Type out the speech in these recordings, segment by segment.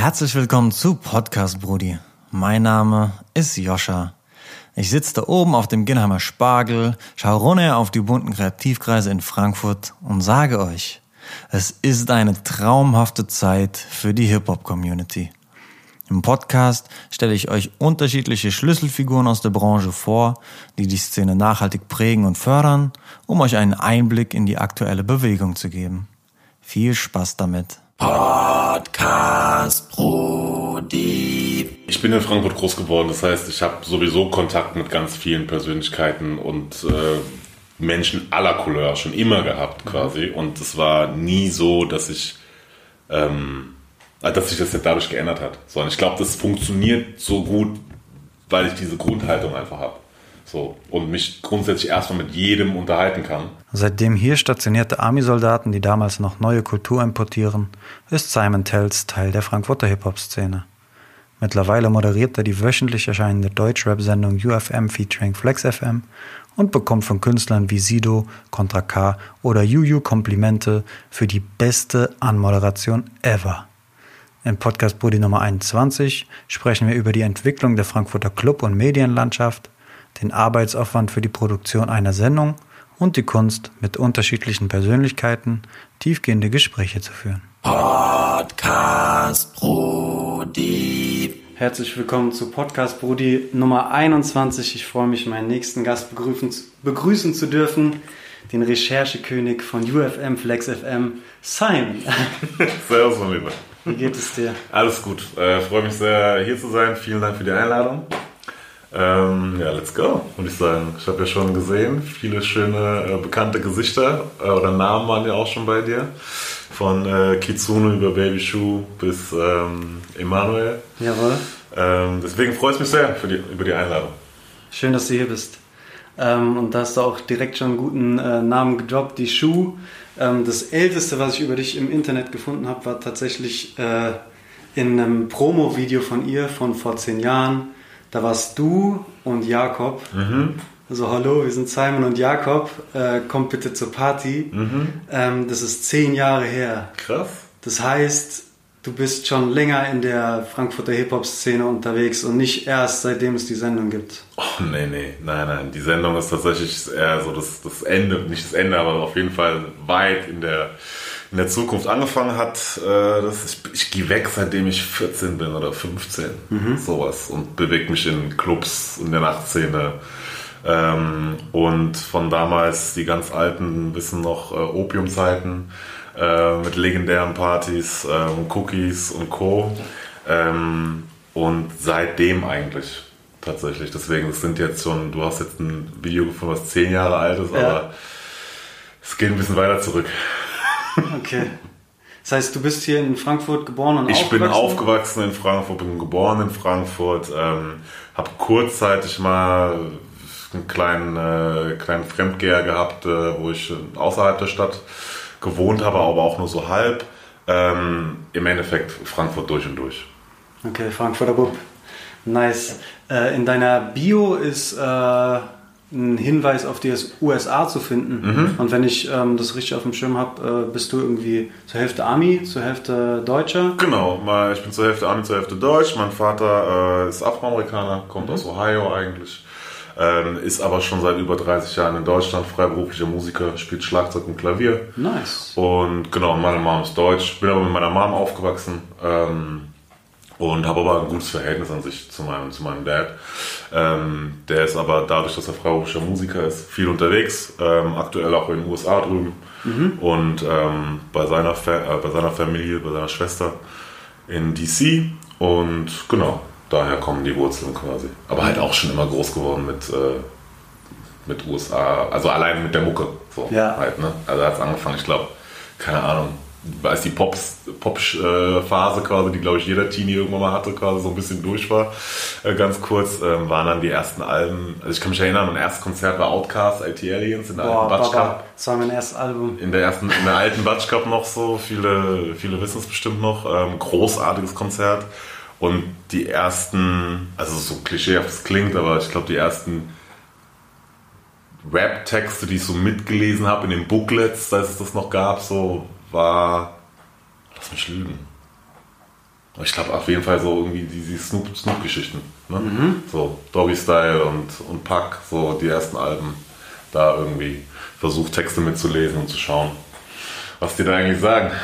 Herzlich willkommen zu Podcast Brudi. Mein Name ist Joscha. Ich sitze da oben auf dem Ginnheimer Spargel, schaue runter auf die bunten Kreativkreise in Frankfurt und sage euch, es ist eine traumhafte Zeit für die Hip-Hop-Community. Im Podcast stelle ich euch unterschiedliche Schlüsselfiguren aus der Branche vor, die die Szene nachhaltig prägen und fördern, um euch einen Einblick in die aktuelle Bewegung zu geben. Viel Spaß damit. Podcast Brudi. Ich bin in Frankfurt groß geworden, das heißt, ich habe sowieso Kontakt mit ganz vielen Persönlichkeiten und äh, Menschen aller Couleur schon immer gehabt quasi. Und es war nie so, dass ich, ähm, dass sich das jetzt dadurch geändert hat. Sondern ich glaube, das funktioniert so gut, weil ich diese Grundhaltung einfach habe. So, und mich grundsätzlich erstmal mit jedem unterhalten kann. Seitdem hier stationierte Army-Soldaten, die damals noch neue Kultur importieren, ist Simon Tells Teil der Frankfurter Hip-Hop-Szene. Mittlerweile moderiert er die wöchentlich erscheinende Deutschrap-Sendung UFM featuring Flex FM und bekommt von Künstlern wie Sido, Contra K oder Juju Komplimente für die beste Anmoderation ever. Im Podcast Brudi Nummer 21 sprechen wir über die Entwicklung der Frankfurter Club- und Medienlandschaft, den Arbeitsaufwand für die Produktion einer Sendung und die Kunst, mit unterschiedlichen Persönlichkeiten tiefgehende Gespräche zu führen. Podcast Brudi. Herzlich willkommen zu Podcast Brudi Nummer 21. Ich freue mich, meinen nächsten Gast begrüßen, begrüßen zu dürfen, den Recherchekönig von UFM Flex FM, Simon. Servus, mein Lieber. Wie geht es dir? Alles gut. Äh, freue mich sehr, hier zu sein. Vielen Dank für die Einladung. Ähm, ja, let's go, würde ich sagen. Ich habe ja schon gesehen, viele schöne äh, bekannte Gesichter äh, oder Namen waren ja auch schon bei dir. Von äh, Kitsune über Baby Shoe bis ähm, Emanuel. Jawohl. Ähm, deswegen freue ich mich sehr für die, über die Einladung. Schön, dass du hier bist. Ähm, und da hast du auch direkt schon einen guten äh, Namen gedroppt, die Schuh. Ähm, das älteste, was ich über dich im Internet gefunden habe, war tatsächlich äh, in einem Promo-Video von ihr von vor zehn Jahren. Da warst du und Jakob. Mhm. Also hallo, wir sind Simon und Jakob. Äh, kommt bitte zur Party. Mhm. Ähm, das ist zehn Jahre her. Krass. Das heißt, du bist schon länger in der Frankfurter Hip-Hop-Szene unterwegs und nicht erst seitdem es die Sendung gibt. Oh, nee, nee, nein, nein. Die Sendung ist tatsächlich eher so das, das Ende, nicht das Ende, aber auf jeden Fall weit in der, in der Zukunft angefangen hat. Äh, das ist, ich gehe weg, seitdem ich 14 bin oder 15, sowas. Und bewege mich in Clubs in der Nachtszene. Ähm, und von damals die ganz alten, wissen noch äh, Opiumzeiten äh, mit legendären Partys, ähm, Cookies und Co. Ähm, und seitdem eigentlich tatsächlich. Deswegen, es sind jetzt schon, du hast jetzt ein Video gefunden, was zehn Jahre alt ist, Ja. aber es geht ein bisschen weiter zurück. Okay. Das heißt, du bist hier in Frankfurt geboren und Ich bin aufgewachsen? aufgewachsen in Frankfurt, bin geboren in Frankfurt, ähm, habe kurzzeitig mal einen kleinen, äh, kleinen Fremdgeher gehabt, äh, wo ich äh, außerhalb der Stadt gewohnt habe, aber auch nur so halb. Ähm, Im Endeffekt Frankfurt durch und durch. Okay, Frankfurter Bub. Nice. Äh, in deiner Bio ist äh, ein Hinweis auf die USA zu finden. Mhm. Und wenn ich ähm, das richtig auf dem Schirm habe, äh, bist du irgendwie zur Hälfte Ami, zur Hälfte Deutscher. Genau, ich bin zur Hälfte Ami, zur Hälfte Deutsch. Mein Vater äh, ist Afroamerikaner, kommt aus Ohio eigentlich. Ähm, ist aber schon seit über 30 Jahren in Deutschland, freiberuflicher Musiker, spielt Schlagzeug und Klavier. Nice. Und genau, meine Mom ist deutsch, bin aber mit meiner Mom aufgewachsen ähm, und habe aber ein gutes Verhältnis an sich zu meinem, zu meinem Dad. Ähm, der ist aber dadurch, dass er freiberuflicher Musiker ist, viel unterwegs, ähm, aktuell auch in den USA drüben und ähm, bei, seiner Fa äh, bei seiner Familie, bei seiner Schwester in DC und genau, daher kommen die Wurzeln quasi. Aber halt auch schon immer groß geworden mit, äh, mit USA, also allein mit der Mucke. So Ja. halt, ne? Also hat es angefangen, ich glaube, keine Ahnung, als die Pops- Pop-Phase quasi, die glaube ich jeder Teenie irgendwann mal hatte, quasi so ein bisschen durch war, äh, ganz kurz, ähm, waren dann die ersten Alben, also ich kann mich erinnern, mein erstes Konzert war Outcast, IT Aliens in der Boah, alten Baba, Cup. das war mein erstes Album. In der ersten, in der alten Batsch Cup noch so, viele, viele wissen es bestimmt noch, ähm, großartiges Konzert. Und die ersten, also so klischeehaft es klingt, aber ich glaube die ersten Rap-Texte, die ich so mitgelesen habe in den Booklets, als es das noch gab, so war, lass mich lügen, Ich glaube auf jeden Fall so irgendwie diese Snoop, Snoop-Geschichten. Ne? So Doggy Style und, und Pack, so die ersten Alben. Da irgendwie versucht Texte mitzulesen und zu schauen, was die da eigentlich sagen.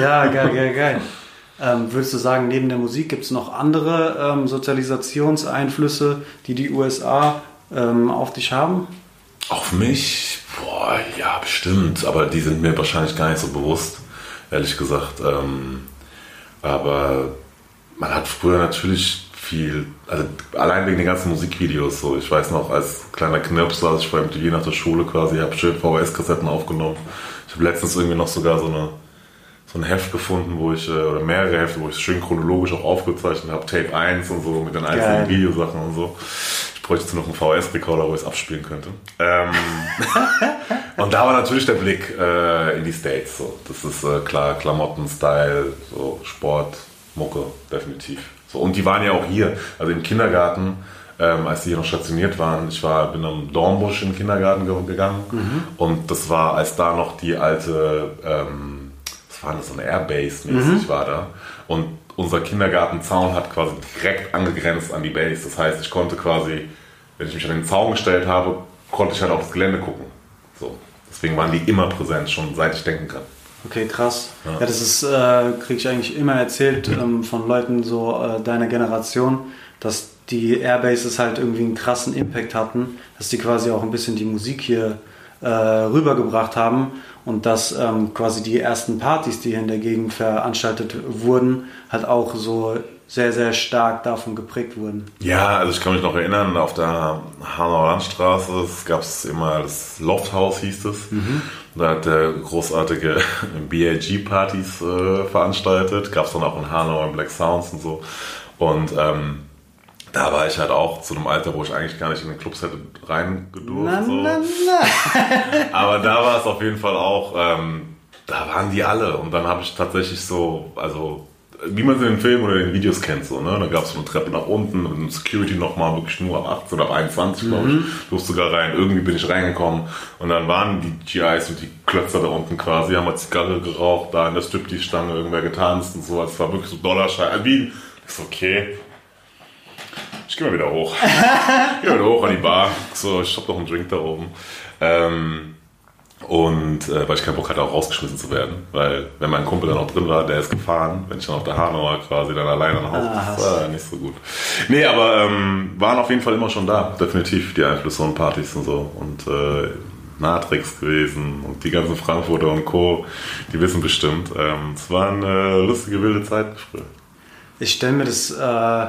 Ja, geil, geil, geil. Ähm, würdest du sagen, neben der Musik gibt es noch andere ähm, Sozialisationseinflüsse, die die USA ähm, auf dich haben? Auf mich? Boah, ja, bestimmt. Aber die sind mir wahrscheinlich gar nicht so bewusst, ehrlich gesagt. Ähm, aber man hat früher natürlich viel, also allein wegen den ganzen Musikvideos so. Ich weiß noch, als kleiner Knirps saß ich beim MTV nach der Schule quasi, habe schön VHS-Kassetten aufgenommen. Ich habe letztens irgendwie noch sogar so eine so ein Heft gefunden, wo ich, äh, oder mehrere Hefte, wo ich schön chronologisch auch aufgezeichnet habe, Tape 1 und so, mit den einzelnen Geil. Videosachen und so. Ich bräuchte jetzt noch einen VHS-Recorder, wo ich es abspielen könnte. Ähm, und da war natürlich der Blick äh, in die States. So. Das ist äh, klar, Klamotten, Style, so Sport, Mucke, definitiv. So, und die waren ja auch hier, also im Kindergarten, ähm, als die hier noch stationiert waren. Ich war, bin am Dornbusch in den Kindergarten ge gegangen und das war, als da noch die alte, ähm, war das, so eine Airbase mäßig war da. Und unser Kindergartenzaun hat quasi direkt angegrenzt an die Base. Das heißt, ich konnte quasi, wenn ich mich an den Zaun gestellt habe, konnte ich halt auf das Gelände gucken. So. Deswegen waren die immer präsent, schon seit ich denken kann. Okay, krass. Ja, das ist, äh, kriege ich eigentlich immer erzählt ähm, von Leuten so äh, deiner Generation, dass die Airbases halt irgendwie einen krassen Impact hatten, dass die quasi auch ein bisschen die Musik hier äh, rübergebracht haben und dass ähm, quasi die ersten Partys, die hier in der Gegend veranstaltet wurden, halt auch so sehr, sehr stark davon geprägt wurden. Ja, also ich kann mich noch erinnern, auf der Hanauer Landstraße gab es immer das Lofthaus, hieß es. Da hat der großartige BAG-Partys äh, veranstaltet. Gab es dann auch in Hanau in Black Sounds und so. Und ähm, da war ich halt auch zu einem Alter, wo ich eigentlich gar nicht in den Clubs hätte reingedurft. so. Aber da war es auf jeden Fall auch, ähm, da waren die alle. Und dann habe ich tatsächlich so, also wie man es in den Filmen oder in den Videos kennt, so, ne? Da gab es so eine Treppe nach unten und Security nochmal wirklich nur ab 18 oder ab 21, glaube ich, durfte sogar rein. Irgendwie bin ich reingekommen und dann waren die GIs und die Klötzer da unten quasi, haben mal Zigarre geraucht, da in der Striptease-Stange irgendwer getanzt und so. Es war wirklich so Dollarschein. Also wie, ist okay. Ich gehe mal wieder hoch. ich gehe mal wieder hoch an die Bar. So, ich hab noch einen Drink da oben. Ähm, und äh, weil ich keinen Bock hatte, auch rausgeschmissen zu werden. Weil, wenn mein Kumpel dann auch drin war, der ist gefahren, wenn ich dann auf der Hanauer quasi dann alleine nach Hause Ah, das war nicht so gut. Nee, aber ähm, waren auf jeden Fall immer schon da, definitiv, die Einflüsse und Partys und so. Und äh, Natrix gewesen und die ganzen Frankfurter und Co., die wissen bestimmt. Ähm, es war eine lustige, wilde Zeit früher. Ich stelle mir das äh,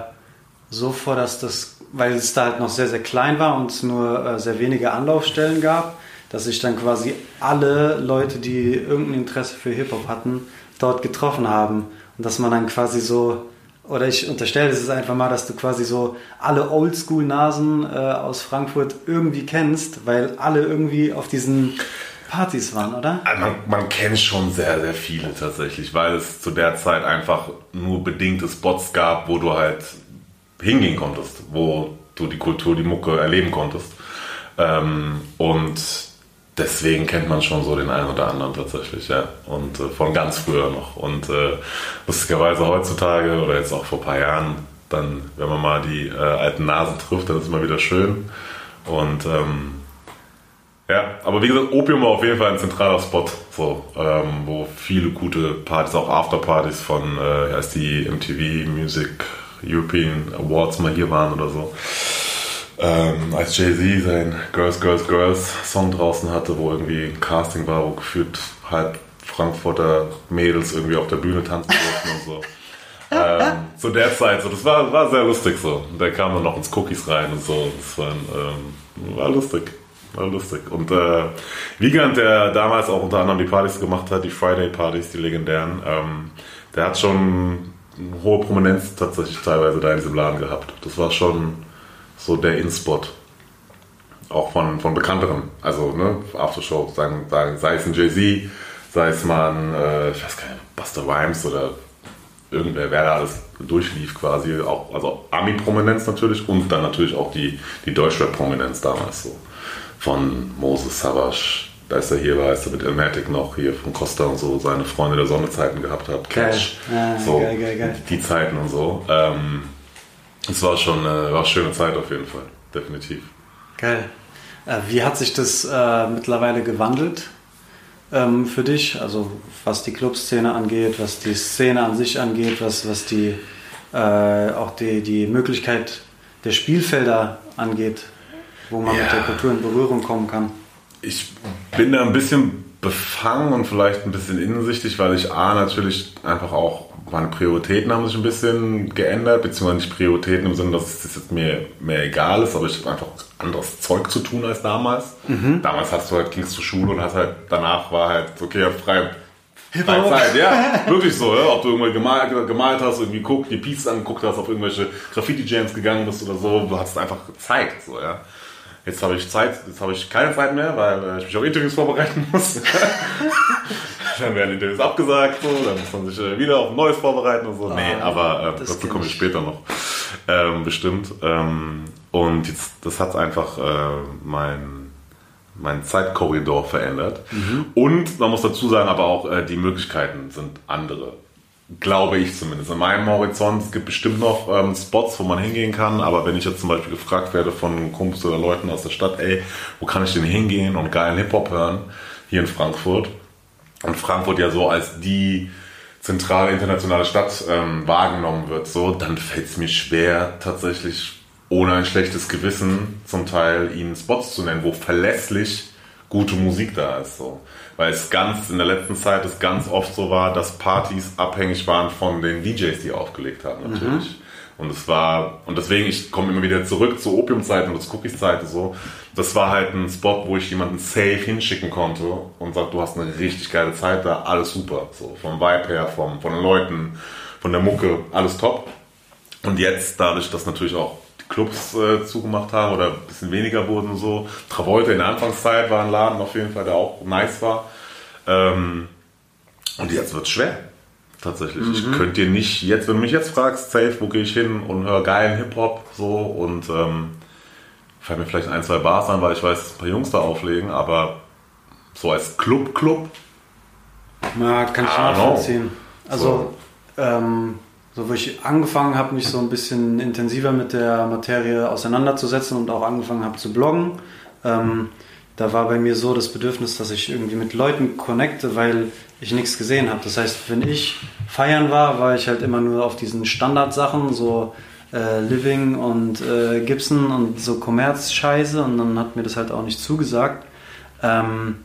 so vor, dass das, weil es da halt noch sehr, sehr klein war und es nur äh, sehr wenige Anlaufstellen gab, dass sich dann quasi alle Leute, die irgendein Interesse für Hip-Hop hatten, dort getroffen haben. Und dass man dann quasi so, oder ich unterstelle es einfach mal, dass du quasi so alle Oldschool-Nasen äh, aus Frankfurt irgendwie kennst, weil alle irgendwie auf diesen Partys waren, oder? Also Man, man kennt schon sehr, sehr viele tatsächlich, weil es zu der Zeit einfach nur bedingte Spots gab, wo du halt hingehen konntest, wo du die Kultur, die Mucke erleben konntest. Ähm, und deswegen kennt man schon so den einen oder anderen tatsächlich, ja. Und äh, von ganz früher noch. Und äh, lustigerweise heutzutage oder jetzt auch vor ein paar Jahren, dann, wenn man mal die äh, alten Nasen trifft, dann ist es immer wieder schön. Und ähm, ja, aber wie gesagt, Opium war auf jeden Fall ein zentraler Spot, so, ähm, wo viele gute Partys, auch Afterpartys von, äh, heißt die MTV Music European Awards mal hier waren oder so. Ähm, als Jay-Z sein Girls, Girls, Girls Song draußen hatte, wo irgendwie ein Casting war, wo gefühlt halb Frankfurter Mädels irgendwie auf der Bühne tanzen durften und so. ähm, zu der Zeit, so, das war, war sehr lustig so. Da kam dann noch ins Cookies rein und so. Das war, ähm, war lustig. War lustig. Und äh, Wiegand, der damals auch unter anderem die Partys gemacht hat, die Friday-Partys, die legendären, ähm, der hat schon hohe Prominenz tatsächlich teilweise da in diesem Laden gehabt. Das war schon so der In-Spot. Auch von, von Bekannteren. Also, ne, Aftershow, sagen, sagen, sei es ein Jay-Z, sei es mal ein, äh, ich weiß gar nicht, Buster Rhymes oder irgendwer, wer da alles durchlief quasi. Auch, also Ami-Prominenz natürlich und dann natürlich auch die, die Deutschrap-Prominenz damals so. Von Moses Savage, da ist er hier, weißt du, mit Elmatic noch hier von Costa und so seine Freunde der Sonnezeiten gehabt hat. Catch. Ja, so, geil, geil, geil. Die Zeiten und so. Ähm, es war schon äh, war eine schöne Zeit auf jeden Fall, definitiv. Geil. Äh, wie hat sich das äh, mittlerweile gewandelt ähm, für dich? Also was die Clubszene angeht, was die Szene an sich angeht, was, was die äh, auch die, die Möglichkeit der Spielfelder angeht, wo man Ja. mit der Kultur in Berührung kommen kann. Ich bin da ein bisschen befangen und vielleicht ein bisschen innensichtig, weil ich A natürlich einfach auch, meine Prioritäten haben sich ein bisschen geändert, beziehungsweise nicht Prioritäten im Sinne, dass es mir mehr egal ist, aber ich habe einfach anderes Zeug zu tun als damals. Damals hast du halt, gingst zur Schule und hast halt, danach war halt, okay, frei, freie Zeit, ja, wirklich so, ja? ob du irgendwann gemalt, gemalt hast, irgendwie guckt, die Pieces angeguckt hast, auf irgendwelche Graffiti-Jams gegangen bist oder so, du hattest einfach Zeit, so, ja. Jetzt habe ich Zeit, jetzt habe ich keine Zeit mehr, weil äh, ich mich auf Interviews vorbereiten muss. dann werden Interviews abgesagt, so, dann muss man sich äh, wieder auf ein neues vorbereiten und so. nee, Ah, aber äh, das dazu komme ich ich. später noch. Ähm, bestimmt. Ähm, und jetzt, das hat einfach äh, mein, mein Zeitkorridor verändert. Mhm. Und man muss dazu sagen, aber auch äh, die Möglichkeiten sind andere. Glaube ich zumindest. In meinem Horizont, es gibt bestimmt noch ähm, Spots, wo man hingehen kann, aber wenn ich jetzt zum Beispiel gefragt werde von Kumpels oder Leuten aus der Stadt, ey, wo kann ich denn hingehen und geilen Hip-Hop hören, hier in Frankfurt, und Frankfurt ja so als die zentrale internationale Stadt ähm, wahrgenommen wird, so, dann fällt es mir schwer, tatsächlich ohne ein schlechtes Gewissen zum Teil ihnen Spots zu nennen, wo verlässlich gute Musik da ist. So. Weil es ganz in der letzten Zeit es ganz oft so war, dass Partys abhängig waren von den DJs, die aufgelegt haben, natürlich. Und es war, und deswegen, ich komme immer wieder zurück zur Opiumzeit und zur Cookies-Zeit so. Das war halt ein Spot, wo ich jemanden safe hinschicken konnte und sagt, du hast eine richtig geile Zeit da, alles super. So, vom Vibe her, vom, von den Leuten, von der Mucke, alles top. Und jetzt, dadurch, dass natürlich auch Clubs äh, zugemacht haben oder ein bisschen weniger wurden so. Travolta in der Anfangszeit war ein Laden auf jeden Fall, der auch nice war. Ähm, und jetzt wird's schwer. Tatsächlich. Ich könnte dir nicht, jetzt, wenn du mich jetzt fragst, safe, wo gehe ich hin und höre geilen Hip-Hop so und ähm, fallen mir vielleicht ein, zwei Bars an, weil ich weiß, dass ein paar Jungs da auflegen, aber so als Club-Club, Ja, kann ich nachvollziehen. Also, ähm, so wo ich angefangen habe, mich so ein bisschen intensiver mit der Materie auseinanderzusetzen und auch angefangen habe zu bloggen, ähm, da war bei mir so das Bedürfnis, dass ich irgendwie mit Leuten connecte, weil ich nichts gesehen habe. Das heißt, wenn ich feiern war, war ich halt immer nur auf diesen Standardsachen, so äh, Living und äh, Gibson und so Kommerzscheiße und dann hat mir das halt auch nicht zugesagt. Ähm,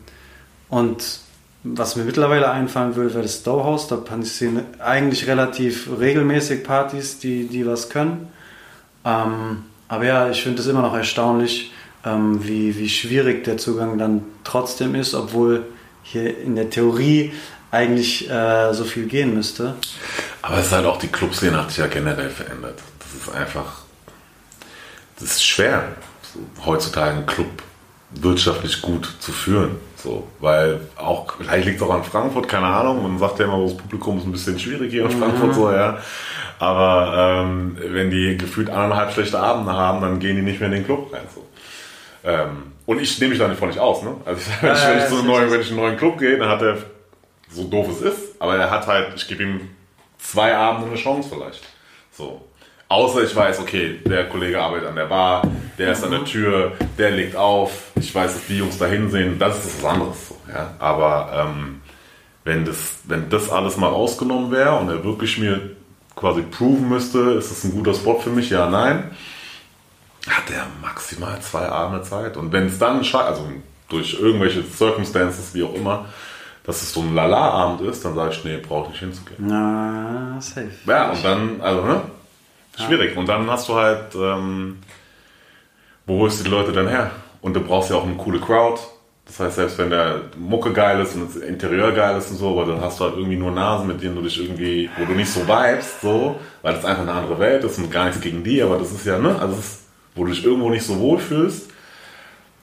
und was mir mittlerweile einfallen würde, wäre das Stowhouse. Da passieren eigentlich relativ regelmäßig Partys, die, die was können. Ähm, aber ja, ich finde es immer noch erstaunlich, ähm, wie, wie schwierig der Zugang dann trotzdem ist, obwohl hier in der Theorie eigentlich äh, so viel gehen müsste. Aber es ist halt auch, die Clubszene hat sich ja generell verändert. Das ist einfach, das ist schwer, heutzutage einen Club wirtschaftlich gut zu führen. So, weil auch, vielleicht liegt es auch an Frankfurt, keine Ahnung, man sagt ja immer, das Publikum ist ein bisschen schwierig hier in Frankfurt, so, ja. Aber ähm, wenn die gefühlt anderthalb schlechte Abende haben, dann gehen die nicht mehr in den Club rein. So. Ähm, und ich nehme mich da nicht von nicht aus, ne? Also wenn, ich, wenn, ich so einen neuen, wenn ich in einen neuen Club gehe, dann hat er, so doof es ist, aber er hat halt, ich gebe ihm zwei Abende eine Chance vielleicht. So. Außer ich weiß, okay, der Kollege arbeitet an der Bar, der ist an der Tür, der legt auf, ich weiß, dass die Jungs da hinsehen, das ist was anderes. Ja? Aber ähm, wenn, das, wenn das alles mal rausgenommen wäre und er wirklich mir quasi proven müsste, ist das ein guter Spot für mich, ja, nein, hat er maximal zwei Abende Zeit. Und wenn es dann, also durch irgendwelche Circumstances, wie auch immer, dass es so ein Lala-Abend ist, dann sage ich, nee, brauche ich nicht hinzugehen. Na, safe. Ja, und dann, also, ne? Schwierig. Und dann hast du halt, ähm, wo holst du die Leute dann her? Und du brauchst ja auch eine coole Crowd. Das heißt, selbst wenn der Mucke geil ist und das Interieur geil ist und so, aber dann hast du halt irgendwie nur Nasen, mit denen du dich irgendwie, wo du nicht so vibest, so, weil das einfach eine andere Welt ist und gar nichts gegen die, aber das ist ja, ne, also ist, wo du dich irgendwo nicht so wohl fühlst,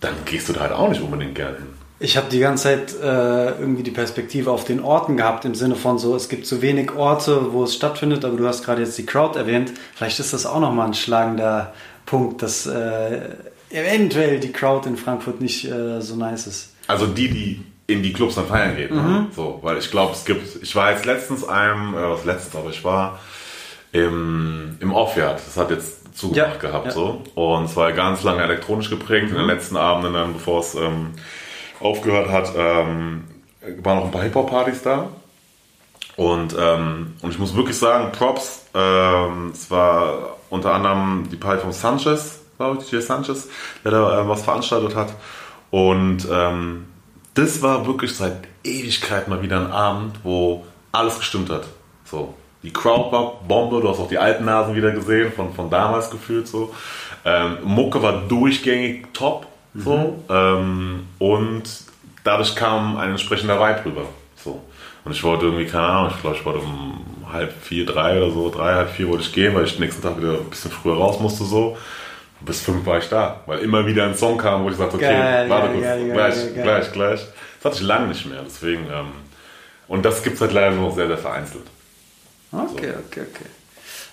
dann gehst du da halt auch nicht unbedingt gerne hin. Ich habe die ganze Zeit äh, irgendwie die Perspektive auf den Orten gehabt, im Sinne von so, es gibt zu wenig Orte, wo es stattfindet, aber du hast gerade jetzt die Crowd erwähnt. Vielleicht ist das auch nochmal ein schlagender Punkt, dass äh, eventuell die Crowd in Frankfurt nicht äh, so nice ist. Also die, die in die Clubs dann feiern geht. Ne? So, weil ich glaube, es gibt, ich war jetzt letztens einem, äh, was letztens, aber ich war im, im Off-Yard. Das hat jetzt zugemacht Ja, gehabt ja. so. Und es war ganz lange elektronisch geprägt. In den letzten Abenden dann, bevor es ähm, aufgehört hat, ähm, waren noch ein paar Hip-Hop-Partys da. Und, ähm, und ich muss wirklich sagen, Props, ähm, es war unter anderem die Party von Sanchez, glaube ich, DJ Sanchez, der da äh, was veranstaltet hat. Und ähm, das war wirklich seit Ewigkeit mal wieder ein Abend, wo alles gestimmt hat. So, die Crowd war Bombe, du hast auch die alten Nasen wieder gesehen, von, von damals gefühlt so. Ähm, Mucke war durchgängig top, so. Ähm, und dadurch kam ein entsprechender Vibe rüber. So. Und ich wollte irgendwie, keine Ahnung, ich glaube, ich wollte um halb vier, drei oder so, drei, halb vier wollte ich gehen, weil ich nächsten Tag wieder ein bisschen früher raus musste, so. Bis fünf war ich da, weil immer wieder ein Song kam, wo ich sagte, okay, Geil, warte kurz, geil, gleich, geil, gleich, gleich. Das hatte ich lange nicht mehr, deswegen, ähm, und das gibt es halt leider nur noch sehr, sehr vereinzelt. Okay, okay, okay.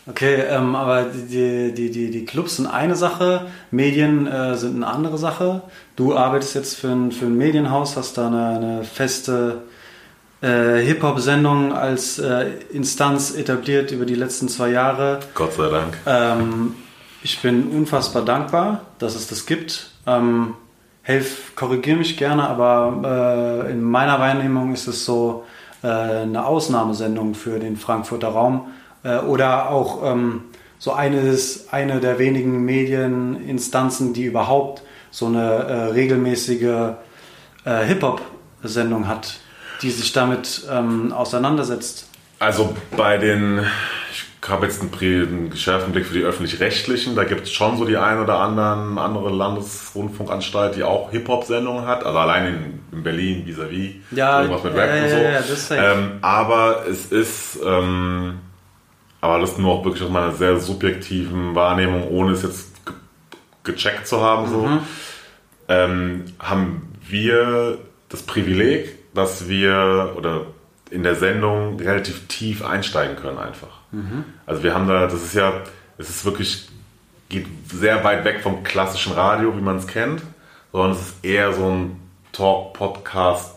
Okay, ähm, aber die, die, die, die Clubs sind eine Sache, Medien äh, sind eine andere Sache. Du arbeitest jetzt für ein, für ein Medienhaus, hast da eine, eine feste äh, Hip-Hop-Sendung als äh, Instanz etabliert über die letzten zwei Jahre. Gott sei Dank. Ähm, ich bin unfassbar dankbar, dass es das gibt. Ähm, helf, korrigiere mich gerne, aber äh, in meiner Wahrnehmung ist es so äh, eine Ausnahmesendung für den Frankfurter Raum äh, oder auch ähm, so eines, eine der wenigen Medieninstanzen, die überhaupt so eine äh, regelmäßige äh, Hip-Hop-Sendung hat, die sich damit ähm, auseinandersetzt. Also bei den, ich habe jetzt einen, geschärften Blick für die öffentlich-rechtlichen, da gibt es schon so die ein oder anderen andere Landesrundfunkanstalt, die auch Hip-Hop-Sendungen hat, also allein in, in Berlin vis-à-vis, Ja, irgendwas mit Rap ja, und so. ja, ja, das ist safe. ähm, aber es ist, ähm, aber das nur auch wirklich aus meiner sehr subjektiven Wahrnehmung, ohne es jetzt ge gecheckt zu haben, so, Mhm. ähm, haben wir das Privileg, dass wir oder in der Sendung relativ tief einsteigen können einfach. Also wir haben da, das ist ja, es ist wirklich, geht sehr weit weg vom klassischen Radio, wie man es kennt, sondern es ist eher so ein Talk-Podcast,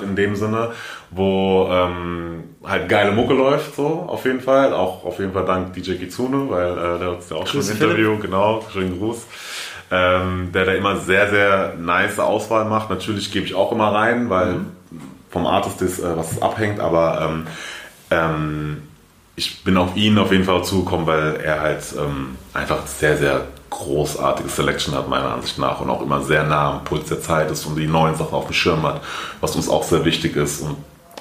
Ja. In dem Sinne, wo ähm, halt geile Mucke läuft, so auf jeden Fall. Auch auf jeden Fall dank DJ Kitsune, weil äh, der hat ja auch schon Grüß ein Philipp. Interview, genau, schönen Gruß. Ähm, der da immer sehr, sehr nice Auswahl macht. Natürlich gebe ich auch immer rein, weil vom Artist ist, äh, was abhängt, aber ähm, ähm, ich bin auf ihn auf jeden Fall zugekommen, weil er halt ähm, einfach sehr, sehr großartige Selection hat, meiner Ansicht nach, und auch immer sehr nah am Puls der Zeit ist und die neuen Sachen auf dem Schirm hat, was uns auch sehr wichtig ist und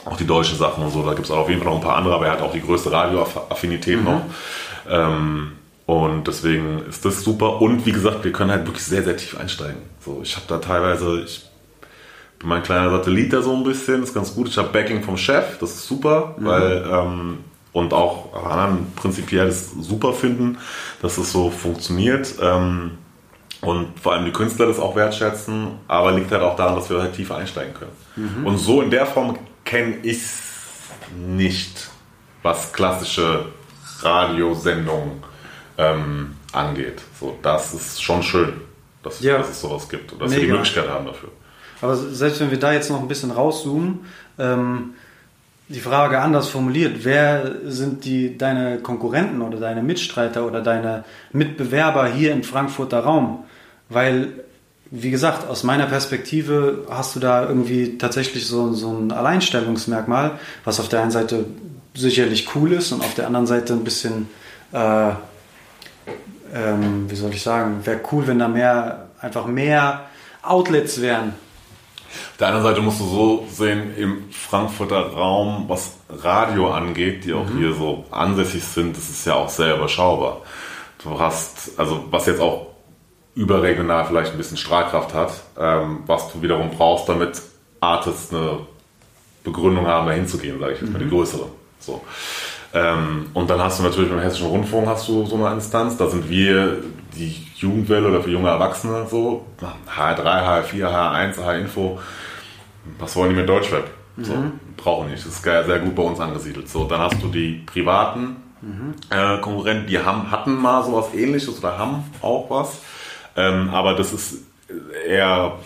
auch die deutschen Sachen und so, da gibt es auf jeden Fall noch ein paar andere, aber er hat auch die größte Radioaffinität noch. Ähm, und deswegen ist das super. Und wie gesagt, wir können halt wirklich sehr, sehr tief einsteigen. So, ich habe da teilweise, ich bin mein kleiner Satellit da so ein bisschen, ist ganz gut. Ich habe Backing vom Chef, das ist super, weil ähm, und auch anderen prinzipiell das super finden, dass es so funktioniert. Ähm, und vor allem die Künstler das auch wertschätzen, aber liegt halt auch daran, dass wir halt tiefer einsteigen können. Und so in der Form kenne ich nicht, was klassische Radiosendungen ähm, angeht. So, das ist schon schön, dass, Ja. dass es sowas gibt und dass wir die Mega. Möglichkeit haben dafür. Aber selbst wenn wir da jetzt noch ein bisschen rauszoomen, ähm, die Frage anders formuliert, wer sind die deine Konkurrenten oder deine Mitstreiter oder deine Mitbewerber hier im Frankfurter Raum? Weil, wie gesagt, aus meiner Perspektive hast du da irgendwie tatsächlich so, so ein Alleinstellungsmerkmal, was auf der einen Seite sicherlich cool ist und auf der anderen Seite ein bisschen, äh, ähm, wie soll ich sagen, wäre cool, wenn da mehr, einfach mehr Outlets wären. Auf der anderen Seite musst du so sehen, im Frankfurter Raum, was Radio angeht, die auch hier so ansässig sind, das ist ja auch sehr überschaubar. Du hast, also was jetzt auch überregional vielleicht ein bisschen Strahlkraft hat, ähm, was du wiederum brauchst, damit Artists eine Begründung haben, da hinzugehen, sage ich jetzt mal, die größere. So. Ähm, und dann hast du natürlich beim Hessischen Rundfunk hast du so eine Instanz, da sind wir die Jugendwelle oder für junge Erwachsene so, HR3, HR4, HR1, HR-Info, was wollen die mit Deutschrap? So, brauchen nicht, das ist sehr gut bei uns angesiedelt. So, dann hast du die privaten äh, Konkurrenten, die haben, hatten mal sowas ähnliches oder haben auch was, ähm, aber das ist eher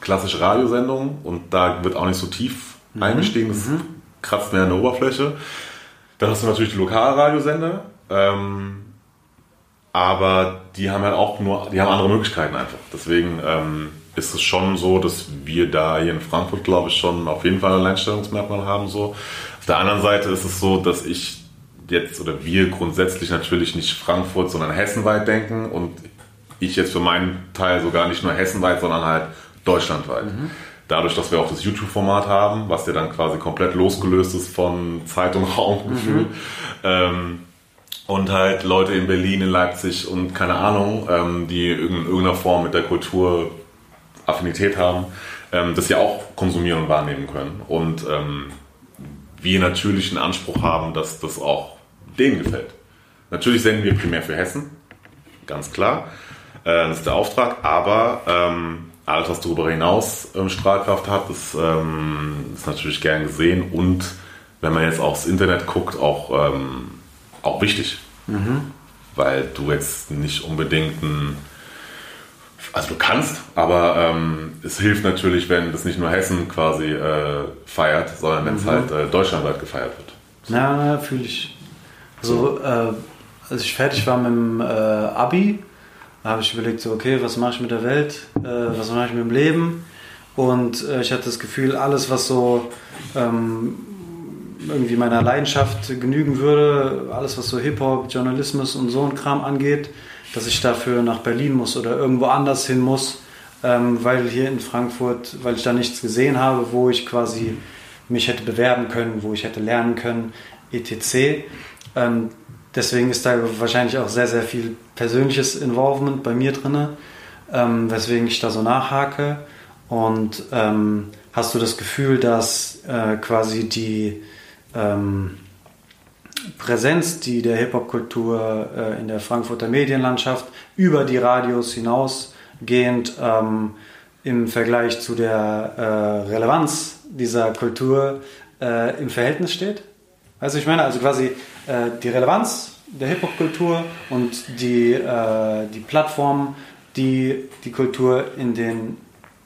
klassische Radiosendungen und da wird auch nicht so tief eingestiegen. Das kratzt mehr an der Oberfläche. Dann hast du natürlich die Lokalradiosender. Ähm, aber die haben halt auch nur, die haben andere Möglichkeiten einfach. Deswegen ähm, ist es schon so, dass wir da hier in Frankfurt, glaube ich, schon auf jeden Fall ein Alleinstellungsmerkmal haben. So. Auf der anderen Seite ist es so, dass ich jetzt oder wir grundsätzlich natürlich nicht Frankfurt, sondern hessenweit denken und ich jetzt für meinen Teil sogar nicht nur hessenweit, sondern halt deutschlandweit. Dadurch, dass wir auch das YouTube-Format haben, was ja dann quasi komplett losgelöst ist von Zeitung, Raumgefühl. Ähm, und halt Leute in Berlin, in Leipzig und keine Ahnung, ähm, die in irgendeiner Form mit der Kultur Affinität haben, ähm, das ja auch konsumieren und wahrnehmen können. Und ähm, wir natürlich einen Anspruch haben, dass das auch denen gefällt. Natürlich senden wir primär für Hessen, ganz klar. Äh, das ist der Auftrag, aber ähm, alles, was darüber hinaus ähm, Strahlkraft hat, ist, ähm, ist natürlich gern gesehen und wenn man jetzt aufs Internet guckt, auch, ähm, auch wichtig. Weil du jetzt nicht unbedingt ein also du kannst, aber ähm, es hilft natürlich, wenn das nicht nur Hessen quasi äh, feiert, sondern wenn es halt äh, deutschlandweit gefeiert wird. Na, fühle ich. So, äh, als ich fertig war mit dem äh, Abi, da habe ich überlegt, so, okay, was mache ich mit der Welt? Äh, was mache ich mit dem Leben? Und äh, ich hatte das Gefühl, alles, was so ähm, irgendwie meiner Leidenschaft genügen würde, alles, was so Hip-Hop, Journalismus und so ein Kram angeht, dass ich dafür nach Berlin muss oder irgendwo anders hin muss, ähm, weil hier in Frankfurt, weil ich da nichts gesehen habe, wo ich quasi mich hätte bewerben können, wo ich hätte lernen können, etc. Ähm, deswegen ist da wahrscheinlich auch sehr, sehr viel persönliches Involvement bei mir drin, ähm, weswegen ich da so nachhake. Und ähm, hast du das Gefühl, dass äh, quasi die ähm, Präsenz, die der Hip-Hop-Kultur äh, in der Frankfurter Medienlandschaft über die Radios hinausgehend ähm, im Vergleich zu der äh, Relevanz dieser Kultur äh, im Verhältnis steht? Also ich meine, also quasi die Relevanz der Hip-Hop-Kultur und die, äh, die Plattform, die die Kultur in den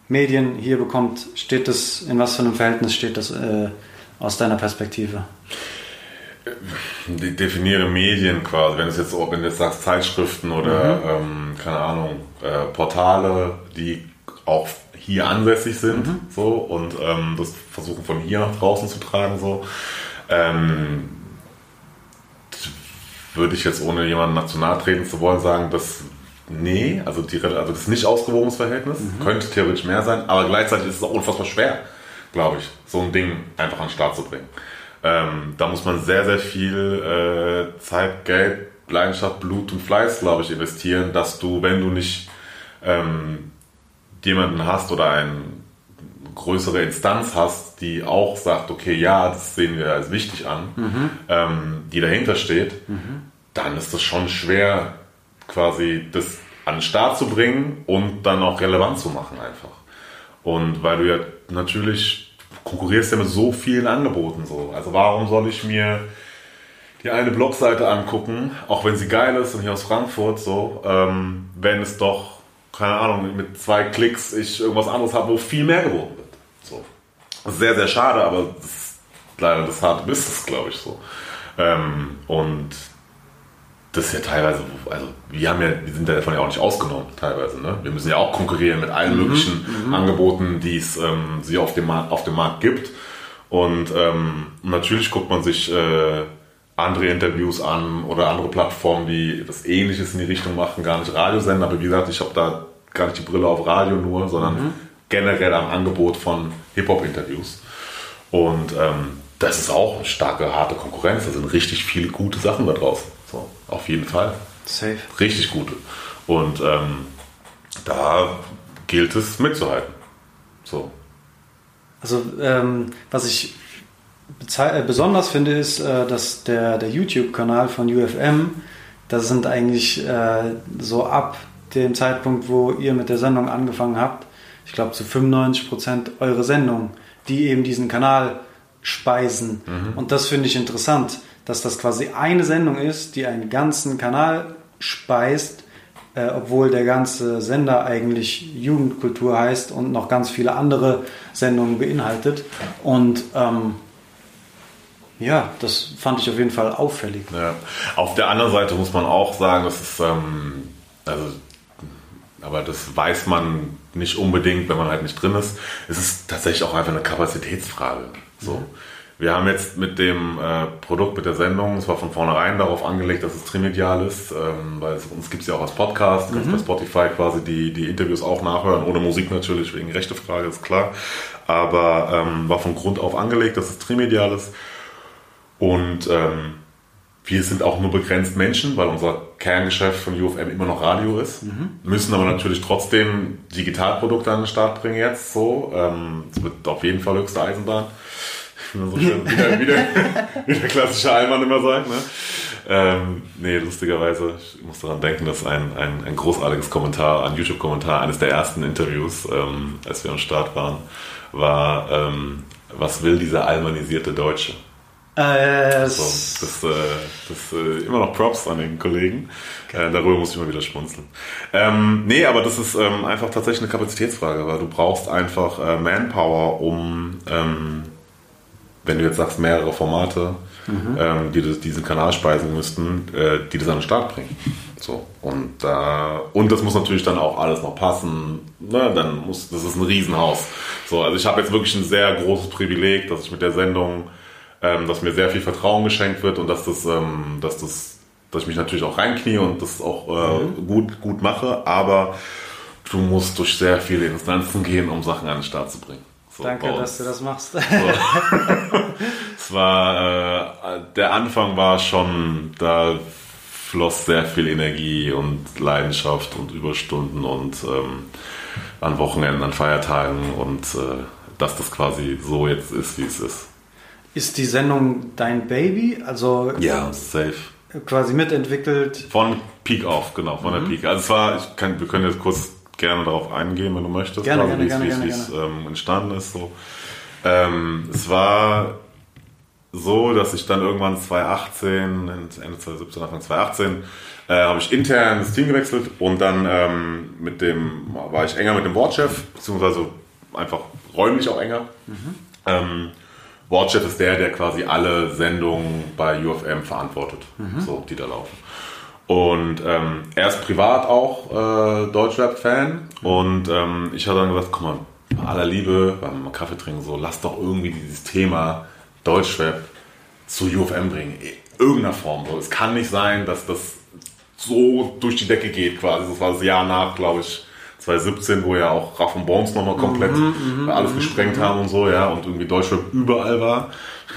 Medien hier bekommt, steht das, in was für einem Verhältnis steht das äh, aus deiner Perspektive? Die definiere Medien quasi, wenn du jetzt, wenn du jetzt sagst Zeitschriften oder ähm, keine Ahnung, äh, Portale, die auch hier ansässig sind, so und ähm, das versuchen von hier nach draußen zu tragen, so. Ähm, würde ich jetzt ohne jemanden national treten zu wollen sagen, dass nee, also, die, also das ist nicht ausgewogenes Verhältnis, könnte theoretisch mehr sein, aber gleichzeitig ist es auch unfassbar schwer, glaube ich, so ein Ding einfach an den Start zu bringen. Ähm, da muss man sehr, sehr viel äh, Zeit, Geld, Leidenschaft, Blut und Fleiß, glaube ich, investieren, dass du, wenn du nicht ähm, jemanden hast oder eine größere Instanz hast, die auch sagt, okay, ja, das sehen wir als wichtig an, ähm, die dahinter steht, dann ist das schon schwer, quasi das an den Start zu bringen und dann auch relevant zu machen einfach. Und weil du ja natürlich konkurrierst ja mit so vielen Angeboten so. Also warum soll ich mir die eine Blogseite angucken, auch wenn sie geil ist und hier aus Frankfurt so, ähm, wenn es doch, keine Ahnung, mit zwei Klicks ich irgendwas anderes habe, wo viel mehr geboten wird. Sehr, sehr schade, aber das ist leider das harte Business, glaube ich so. Ähm, und das ist ja teilweise, also wir haben ja, wir sind ja davon ja auch nicht ausgenommen, teilweise. Ne? Wir müssen ja auch konkurrieren mit allen möglichen Angeboten, die es ähm, sie auf dem, Markt, auf dem Markt gibt. Und ähm, natürlich guckt man sich äh, andere Interviews an oder andere Plattformen, die das Ähnliches in die Richtung machen, gar nicht Radiosender. Aber wie gesagt, ich habe da gar nicht die Brille auf Radio nur, sondern generell am Angebot von Hip-Hop-Interviews. Und ähm, das ist auch eine starke, harte Konkurrenz. Da sind richtig viele gute Sachen da draußen. So, auf jeden Fall. Safe. Richtig gute. Und ähm, da gilt es mitzuhalten. So. Also ähm, was ich äh, besonders finde, ist, äh, dass der, der YouTube-Kanal von UFM, das sind eigentlich äh, so ab dem Zeitpunkt, wo ihr mit der Sendung angefangen habt, ich glaube zu 95 Prozent eure Sendungen, die eben diesen Kanal speisen. Und das finde ich interessant, dass das quasi eine Sendung ist, die einen ganzen Kanal speist, äh, obwohl der ganze Sender eigentlich Jugendkultur heißt und noch ganz viele andere Sendungen beinhaltet. Und ähm, ja, das fand ich auf jeden Fall auffällig. Ja. Auf der anderen Seite muss man auch sagen, dass es, ähm, also, aber das weiß man nicht unbedingt, wenn man halt nicht drin ist. Es ist tatsächlich auch einfach eine Kapazitätsfrage. So. Mhm. Wir haben jetzt mit dem äh, Produkt, mit der Sendung, es war von vornherein darauf angelegt, dass es trimedial ist, ähm, weil es, uns gibt es ja auch als Podcast, du kannst mhm. bei Spotify quasi die, die Interviews auch nachhören, ohne Musik natürlich, wegen Rechtefrage, ist klar. Aber ähm, war von Grund auf angelegt, dass es trimedial ist. Und ähm, wir sind auch nur begrenzt Menschen, weil unser Kerngeschäft von UFM immer noch Radio ist. Mhm. Müssen aber natürlich trotzdem Digitalprodukte an den Start bringen jetzt. So, ähm, es wird auf jeden Fall höchste Eisenbahn. So schön, wie, der, wie, der, klassische Allmann immer sagt. Ne? Ähm, nee, lustigerweise, ich muss daran denken, dass ein, ein, ein großartiges Kommentar, ein YouTube-Kommentar eines der ersten Interviews, ähm, als wir am Start waren, war, ähm, was will dieser almanisierte Deutsche? Äh, so, das äh, das äh, immer noch Props an den Kollegen. Äh, darüber muss ich immer wieder schmunzeln. Ähm, nee, aber das ist ähm, einfach tatsächlich eine Kapazitätsfrage, weil du brauchst einfach äh, Manpower, um, ähm, wenn du jetzt sagst, mehrere Formate, mhm. ähm, die das, diesen Kanal speisen müssten, äh, die das an den Start bringen. So, und, äh, und das muss natürlich dann auch alles noch passen. Ne? Dann muss, das ist ein Riesenhaus. So, also ich habe jetzt wirklich ein sehr großes Privileg, dass ich mit der Sendung ähm, dass mir sehr viel Vertrauen geschenkt wird und dass das, ähm, dass das, dass ich mich natürlich auch reinknie und das auch äh, mhm. gut, gut mache, aber du musst durch sehr viele Instanzen gehen, um Sachen an den Start zu bringen. So, Danke, dass du das machst. So. es war, äh, der Anfang war schon, da floss sehr viel Energie und Leidenschaft und Überstunden und ähm, an Wochenenden, an Feiertagen und äh, dass das quasi so jetzt ist, wie es ist. Ist die Sendung dein Baby? Also ja, safe. Quasi mitentwickelt. Von Peak auf, genau, von mhm. der Peak. Also es war, ich kann, wir können jetzt kurz gerne darauf eingehen, wenn du möchtest, gerne, also, gerne, wie gerne, es ähm, entstanden ist. So. Ähm, es war so, dass ich dann irgendwann 2018, Ende 2017, Anfang 2018, äh, habe ich intern das Team gewechselt und dann ähm, mit dem war ich enger mit dem Boardchef, beziehungsweise einfach räumlich auch enger. Mhm. Watchef ist der, der quasi alle Sendungen bei UFM verantwortet, mhm. so, die da laufen. Und ähm, er ist privat auch äh, Deutschrap-Fan. Und ähm, ich habe dann gesagt, guck mal, bei aller Liebe, beim mal Kaffee trinken, so, lass doch irgendwie dieses Thema Deutschrap zu UFM bringen. In irgendeiner Form. So. Es kann nicht sein, dass das so durch die Decke geht quasi. Das war das Jahr nach, glaube ich, 2017, wo ja auch Raff und Bones nochmal komplett mhm, mhm alles mhm, gesprengt mhm. haben und so, ja, und irgendwie Deutschrap überall war.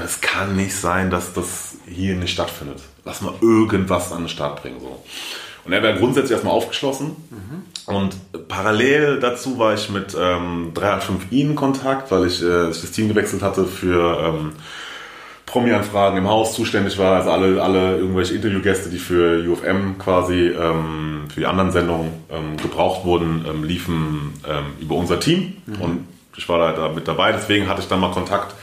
Es kann nicht sein, dass das hier nicht stattfindet. Lass mal irgendwas an den Start bringen, so. Und er wäre grundsätzlich erstmal aufgeschlossen. Mhm. Und parallel dazu war ich mit ähm, 385i in Kontakt, weil ich äh, das Team gewechselt hatte für ähm, Promi-Anfragen im Haus zuständig war, also alle, alle irgendwelche Interviewgäste, die für UFM quasi ähm, für die anderen Sendungen ähm, gebraucht wurden, ähm, liefen ähm, über unser Team mhm. und ich war da, da, mit dabei. Deswegen hatte ich dann mal Kontakt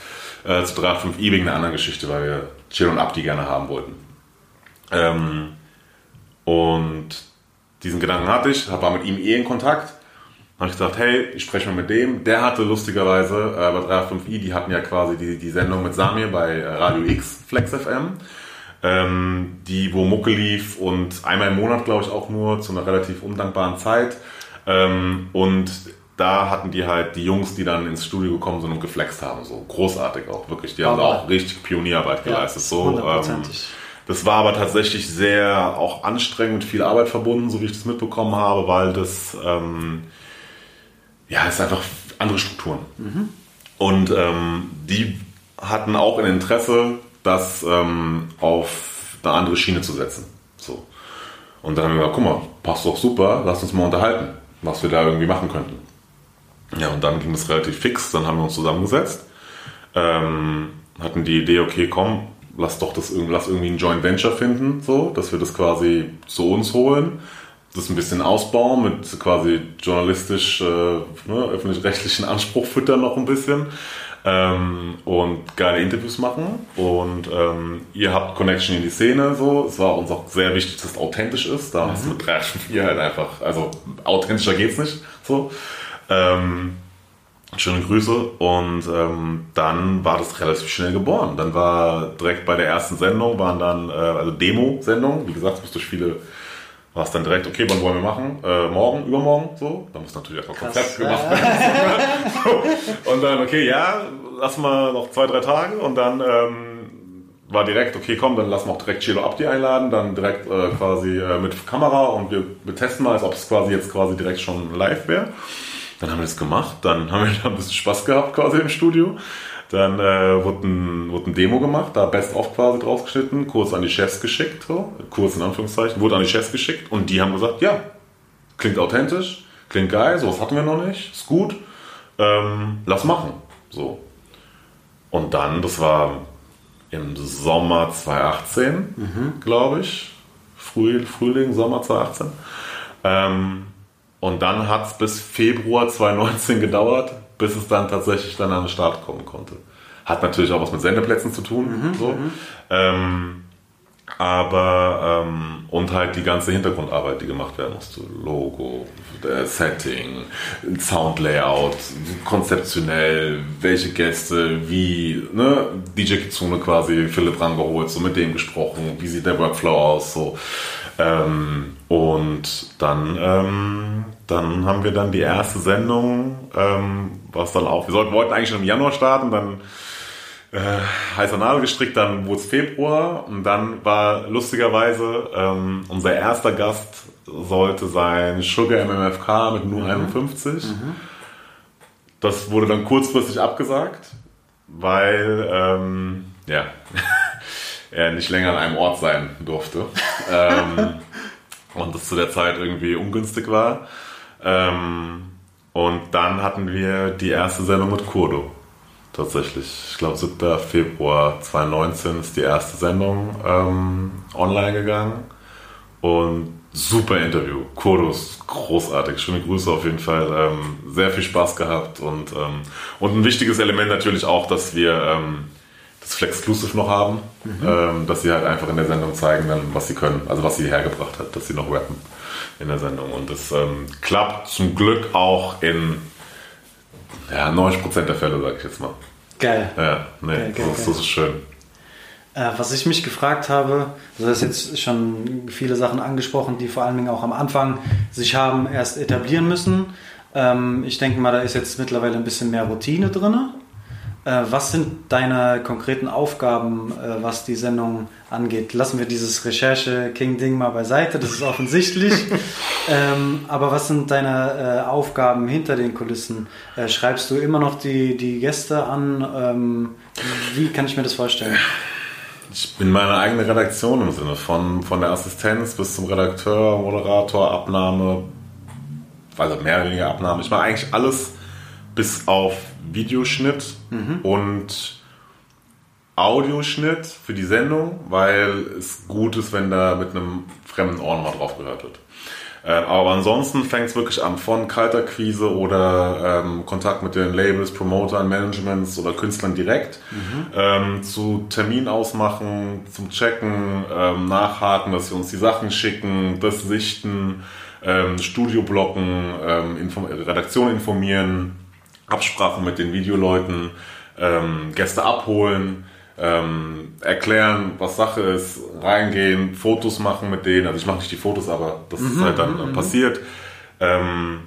äh, zu 385i wegen einer anderen Geschichte, weil wir Chill und Abdi gerne haben wollten. Ähm, und diesen Gedanken hatte ich, war mit ihm eh in Kontakt habe ich gesagt, hey, ich spreche mal mit dem. Der hatte lustigerweise äh, bei 385i, die hatten ja quasi die, die Sendung mit Samir bei äh, Radio X, Flex FM, ähm, die, wo Mucke lief und einmal im Monat, glaube ich, auch nur zu einer relativ undankbaren Zeit. Ähm, und da hatten die halt die Jungs, die dann ins Studio gekommen sind und geflext haben. So großartig auch, wirklich. Die haben auch richtig Pionierarbeit geleistet. Ja, so, ähm, das war aber tatsächlich sehr auch anstrengend, viel Arbeit verbunden, so wie ich das mitbekommen habe, weil das ähm, ja, es ist einfach andere Strukturen. Mhm. Und ähm, die hatten auch ein Interesse, das ähm, auf eine andere Schiene zu setzen. So. Und dann haben wir gesagt, guck mal, passt doch super, lass uns mal unterhalten, was wir da irgendwie machen könnten. Ja, und dann ging es relativ fix, dann haben wir uns zusammengesetzt, ähm, hatten die Idee, okay, komm, lass doch das lass irgendwie ein Joint Venture finden, so, dass wir das quasi zu uns holen das ein bisschen ausbauen, mit quasi journalistisch, äh, ne, öffentlich-rechtlichen Anspruch füttern noch ein bisschen. ähm, und geile Interviews machen. Und ähm, ihr habt Connection in die Szene. So. Es war uns auch sehr wichtig, dass es authentisch ist. Da ist mit 3 4 halt einfach, also authentischer geht's nicht. So. Ähm, Schöne Grüße. Und ähm, dann war das relativ schnell geboren. Dann war direkt bei der ersten Sendung, waren dann, äh, also Demo-Sendungen, wie gesagt, es muss durch viele, war es dann direkt, okay, wann wollen wir machen? Äh, morgen, übermorgen, so. Da muss natürlich erstmal Konzept gemacht werden. so. Und dann, okay, ja, lass mal noch zwei, drei Tage und dann ähm, war direkt, okay, komm, dann lass mal auch direkt Chelo Abdi einladen, dann direkt äh, quasi äh, mit Kamera und wir, wir testen mal, als ob es quasi jetzt quasi direkt schon live wäre. Dann haben wir das gemacht, dann haben wir da ein bisschen Spaß gehabt quasi im Studio. Dann äh, wurde, ein, wurde ein Demo gemacht, da Best-of quasi draus geschnitten, kurz an die Chefs geschickt, so, kurz in Anführungszeichen, wurde an die Chefs geschickt und die haben gesagt, ja, klingt authentisch, klingt geil, sowas hatten wir noch nicht, ist gut, ähm, lass machen. So. Und dann, das war im Sommer 2018, glaube ich, Früh, Frühling, Sommer 2018. Ähm, und dann hat es bis Februar 2019 gedauert, bis es dann tatsächlich dann an den Start kommen konnte. Hat natürlich auch was mit Sendeplätzen zu tun. so. Ähm, aber ähm, und halt die ganze Hintergrundarbeit, die gemacht werden musste. Logo, Setting, Soundlayout, konzeptionell, welche Gäste, wie, ne, DJ Kitsune quasi Philipp rangeholt, so mit dem gesprochen, wie sieht der Workflow aus, so. Ähm, und dann, ähm, dann haben wir dann die erste Sendung, ähm, was dann auch, wir sollten, wollten eigentlich schon im Januar starten, dann äh, heißer Nadel gestrickt, dann wurde es Februar und dann war lustigerweise ähm, unser erster Gast sollte sein Sugar MMFK mit nur 51. Das wurde dann kurzfristig abgesagt, weil ähm, ja, er nicht länger an einem Ort sein durfte. ähm, und das zu der Zeit irgendwie ungünstig war. Ähm, und dann hatten wir die erste Sendung mit Kurdo. Tatsächlich. Ich glaube, 7. Februar 2019 ist die erste Sendung ähm, online gegangen. Und super Interview. Kurdo ist großartig. Schöne Grüße auf jeden Fall. Ähm, sehr viel Spaß gehabt. Und, ähm, und ein wichtiges Element natürlich auch, dass wir ähm, das Flex-Exclusive noch haben. Ähm, dass sie halt einfach in der Sendung zeigen, dann, was sie können. Also was sie hergebracht hat, dass sie noch rappen in der Sendung. Und das ähm, klappt zum Glück auch in ja, 90% der Fälle, sag ich jetzt mal. Geil. Ja, nee, Geil, geil, das, das ist schön. Äh, was ich mich gefragt habe, also du hast jetzt schon viele Sachen angesprochen, die vor allen Dingen auch am Anfang sich haben erst etablieren müssen. Ähm, ich denke mal, da ist jetzt mittlerweile ein bisschen mehr Routine drin. Äh, was sind deine konkreten Aufgaben, äh, was die Sendung angeht? Lassen wir dieses Recherche-King-Ding mal beiseite, das ist offensichtlich. ähm, aber was sind deine äh, Aufgaben hinter den Kulissen? Äh, schreibst du immer noch die, die Gäste an? Ähm, wie kann ich mir das vorstellen? Ich bin meine eigene Redaktion im Sinne von, von der Assistenz bis zum Redakteur, Moderator, Abnahme, also mehr oder weniger Abnahme. Ich mache eigentlich alles bis auf Videoschnitt und Audioschnitt für die Sendung, weil es gut ist, wenn da mit einem fremden Ohr mal drauf gehört wird. Ähm, aber ansonsten fängt es wirklich an von Kalterquise oder ähm, Kontakt mit den Labels, Promotern, Managements oder Künstlern direkt ähm, zu Termin ausmachen, zum Checken, ähm, nachhaken, dass sie uns die Sachen schicken, das sichten, ähm, Studio blocken, ähm, Inform Redaktion informieren, Absprachen mit den Videoleuten, ähm, Gäste abholen, ähm, erklären, was Sache ist, reingehen, Fotos machen mit denen. Also ich mache nicht die Fotos, aber das ist halt dann äh, passiert. Ähm,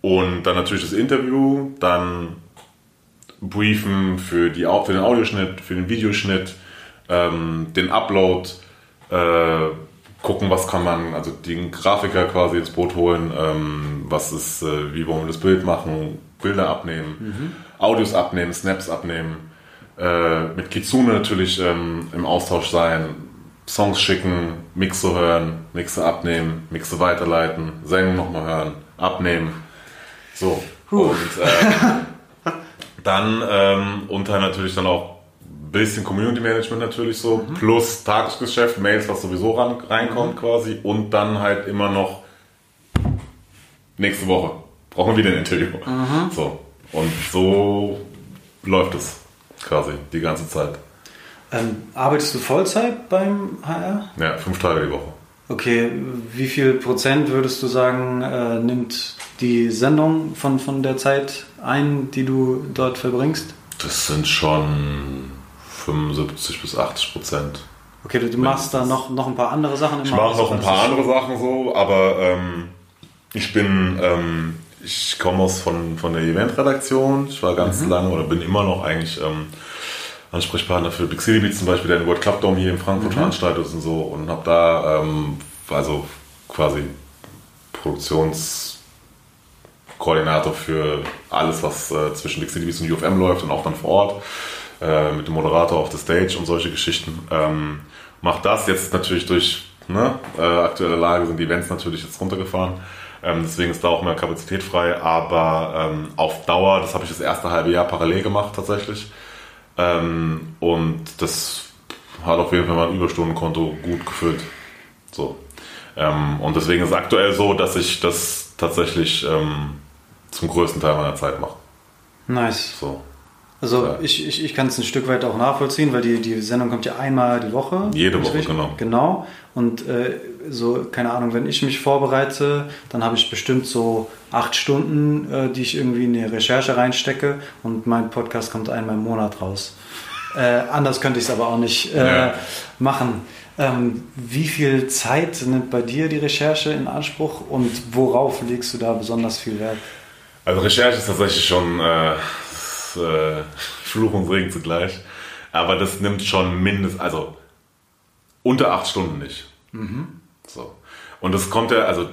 und dann natürlich das Interview, dann briefen für, die, für den Audioschnitt, für den Videoschnitt, ähm, den Upload, äh, gucken, was kann man, also den Grafiker quasi ins Boot holen, ähm, was ist, äh, wie wollen wir das Bild machen, Bilder abnehmen, Audios abnehmen, Snaps abnehmen, äh, mit Kitsune natürlich ähm, im Austausch sein, Songs schicken, Mixe hören, Mixe abnehmen, Mixe weiterleiten, Sendung nochmal hören, abnehmen. So. Und äh, dann ähm, dann natürlich dann auch ein bisschen Community Management natürlich so, plus Tagesgeschäft, Mails, was sowieso ran, reinkommt quasi und dann halt immer noch nächste Woche brauchen wir wieder ein Interview. So. Und so läuft es quasi die ganze Zeit. Ähm, arbeitest du Vollzeit beim HR? Ja, fünf Tage die Woche. Okay, wie viel Prozent würdest du sagen, äh, nimmt die Sendung von, von der Zeit ein, die du dort verbringst? Das sind schon 75 bis 80 Prozent. Okay, du, du machst da noch, noch ein paar andere Sachen immer. Ich mache noch ein paar andere Sachen so, aber ähm, ich bin, ähm, ich komme aus von, von der Eventredaktion. Ich war ganz lange oder bin immer noch eigentlich ähm, Ansprechpartner für Big City Beats zum Beispiel, der den World Club Dome hier in Frankfurt veranstaltet und so und habe da ähm, also quasi Produktionskoordinator für alles, was äh, zwischen Big City Beats und UFM läuft und auch dann vor Ort äh, mit dem Moderator auf der Stage und solche Geschichten. Ähm, macht das jetzt natürlich durch ne, äh, aktuelle Lage sind die Events natürlich jetzt runtergefahren. Ähm, deswegen ist da auch mehr Kapazität frei. Aber ähm, auf Dauer, das habe ich das erste halbe Jahr parallel gemacht tatsächlich. Ähm, und das hat auf jeden Fall mein Überstundenkonto gut gefüllt. So. Ähm, und deswegen ist es aktuell so, dass ich das tatsächlich ähm, zum größten Teil meiner Zeit mache. Nice. So. Also Ja. ich, ich, ich kann es ein Stück weit auch nachvollziehen, weil die, die Sendung kommt ja einmal die Woche. Jede Woche, genau. Genau. Und äh, so, keine Ahnung, wenn ich mich vorbereite, dann habe ich bestimmt so acht Stunden, äh, die ich irgendwie in die Recherche reinstecke und mein Podcast kommt einmal im Monat raus. Äh, anders könnte ich es aber auch nicht äh, Ja. machen. Ähm, wie viel Zeit nimmt bei dir die Recherche in Anspruch und worauf legst du da besonders viel Wert? Also Recherche ist tatsächlich schon äh, äh, Fluch und Segen zugleich. Aber das nimmt schon mindestens, also unter acht Stunden nicht. So. Und das kommt ja, also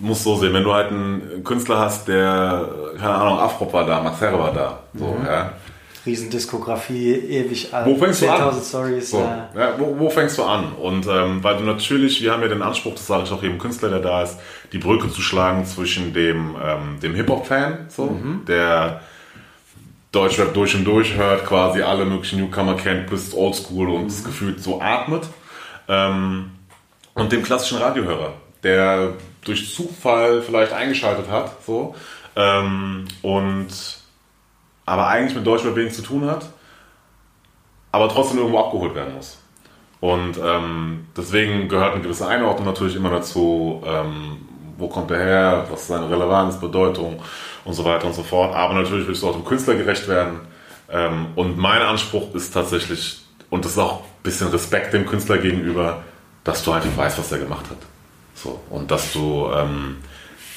muss so sehen, wenn du halt einen Künstler hast, der, keine Ahnung, Afrop war da, Max Herre war da, so, ja. Riesendiskografie, ewig alt. Wo fängst du an? 10.000 Stories. So, Ja. ja, wo, wo fängst du an? Und ähm, weil du natürlich, wir haben ja den Anspruch, das sage ich auch jedem Künstler, der da ist, die Brücke zu schlagen zwischen dem, ähm, dem Hip-Hop-Fan, so, der Deutschrap durch und durch hört, quasi alle möglichen Newcomer kennt, bis Oldschool und das gefühlt so atmet. Ähm, und dem klassischen Radiohörer, der durch Zufall vielleicht eingeschaltet hat, so, ähm, und aber eigentlich mit Deutschrap wenig zu tun hat, aber trotzdem irgendwo abgeholt werden muss. Und ähm, deswegen gehört eine gewisse Einordnung natürlich immer dazu, ähm, wo kommt er her, was ist seine Relevanz, Bedeutung und so weiter und so fort. Aber natürlich willst du auch dem Künstler gerecht werden. Ähm, und mein Anspruch ist tatsächlich, und das ist auch ein bisschen Respekt dem Künstler gegenüber, dass du einfach weißt, was er gemacht hat. So, und dass du ähm,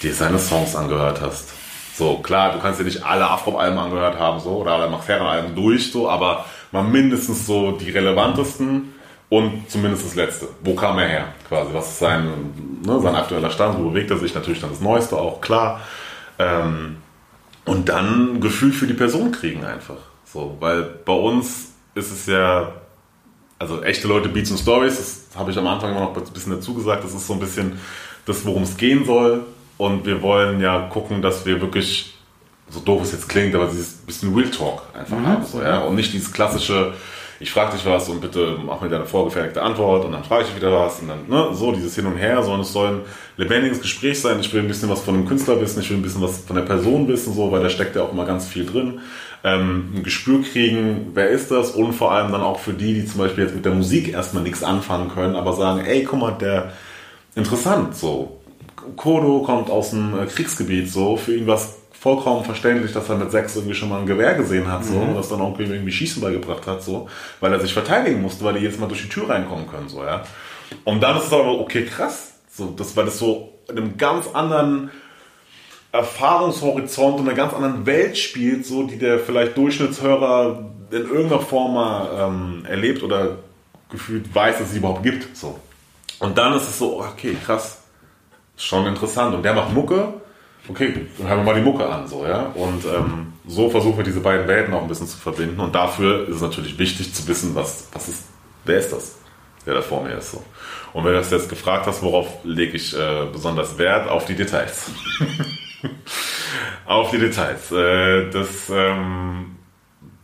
dir seine Songs angehört hast. So, klar, du kannst dir nicht alle Afro-Alben angehört haben, so, oder alle Max Herren-Alben durch, so, aber mal mindestens so die relevantesten und zumindest das letzte. Wo kam er her, quasi? Was ist sein, ne, sein aktueller Stand? Wo bewegt er sich? Natürlich dann das Neueste auch, klar. Ähm, und dann ein Gefühl für die Person kriegen einfach. So, weil bei uns ist es ja, also echte Leute, Beats und Stories, das habe ich am Anfang immer noch ein bisschen dazu gesagt, das ist so ein bisschen das, worum es gehen soll. Und wir wollen ja gucken, dass wir wirklich, so doof es jetzt klingt, aber dieses bisschen Real Talk einfach haben. So, ja? Und nicht dieses klassische, ich frage dich was und bitte mach mir deine vorgefertigte Antwort und dann frage ich dich wieder was und dann ne, so dieses Hin und Her, sondern es soll ein lebendiges Gespräch sein. Ich will ein bisschen was von dem Künstler wissen, ich will ein bisschen was von der Person wissen, so, weil da steckt ja auch immer ganz viel drin. Ähm, ein Gespür kriegen, wer ist das und vor allem dann auch für die, die zum Beispiel jetzt mit der Musik erstmal nichts anfangen können, aber sagen, ey, guck mal, der interessant, so. Kodo kommt aus einem äh, Kriegsgebiet, so, für ihn war es vollkommen verständlich, dass er mit sechs irgendwie schon mal ein Gewehr gesehen hat, so, und das dann auch irgendwie Schießen beigebracht hat, so, weil er sich verteidigen musste, weil die jetzt mal durch die Tür reinkommen können, so, ja. Und dann ist es aber, okay, krass, so, das, weil das so in einem ganz anderen Erfahrungshorizont und einer ganz anderen Welt spielt, so, die der vielleicht Durchschnittshörer in irgendeiner Form mal ähm, erlebt oder gefühlt weiß, dass es sie überhaupt gibt, so. Und dann ist es so, okay, krass, schon interessant. Und der macht Mucke. Okay, dann hören wir mal die Mucke an, so, ja. Und ähm, so versuchen wir diese beiden Welten auch ein bisschen zu verbinden. Und dafür ist es natürlich wichtig zu wissen, was, was ist, wer ist das, der da vor mir ist, so. Und wenn du das jetzt gefragt hast, worauf lege ich äh, besonders Wert? Auf die Details. auf die Details. Äh, das, ähm,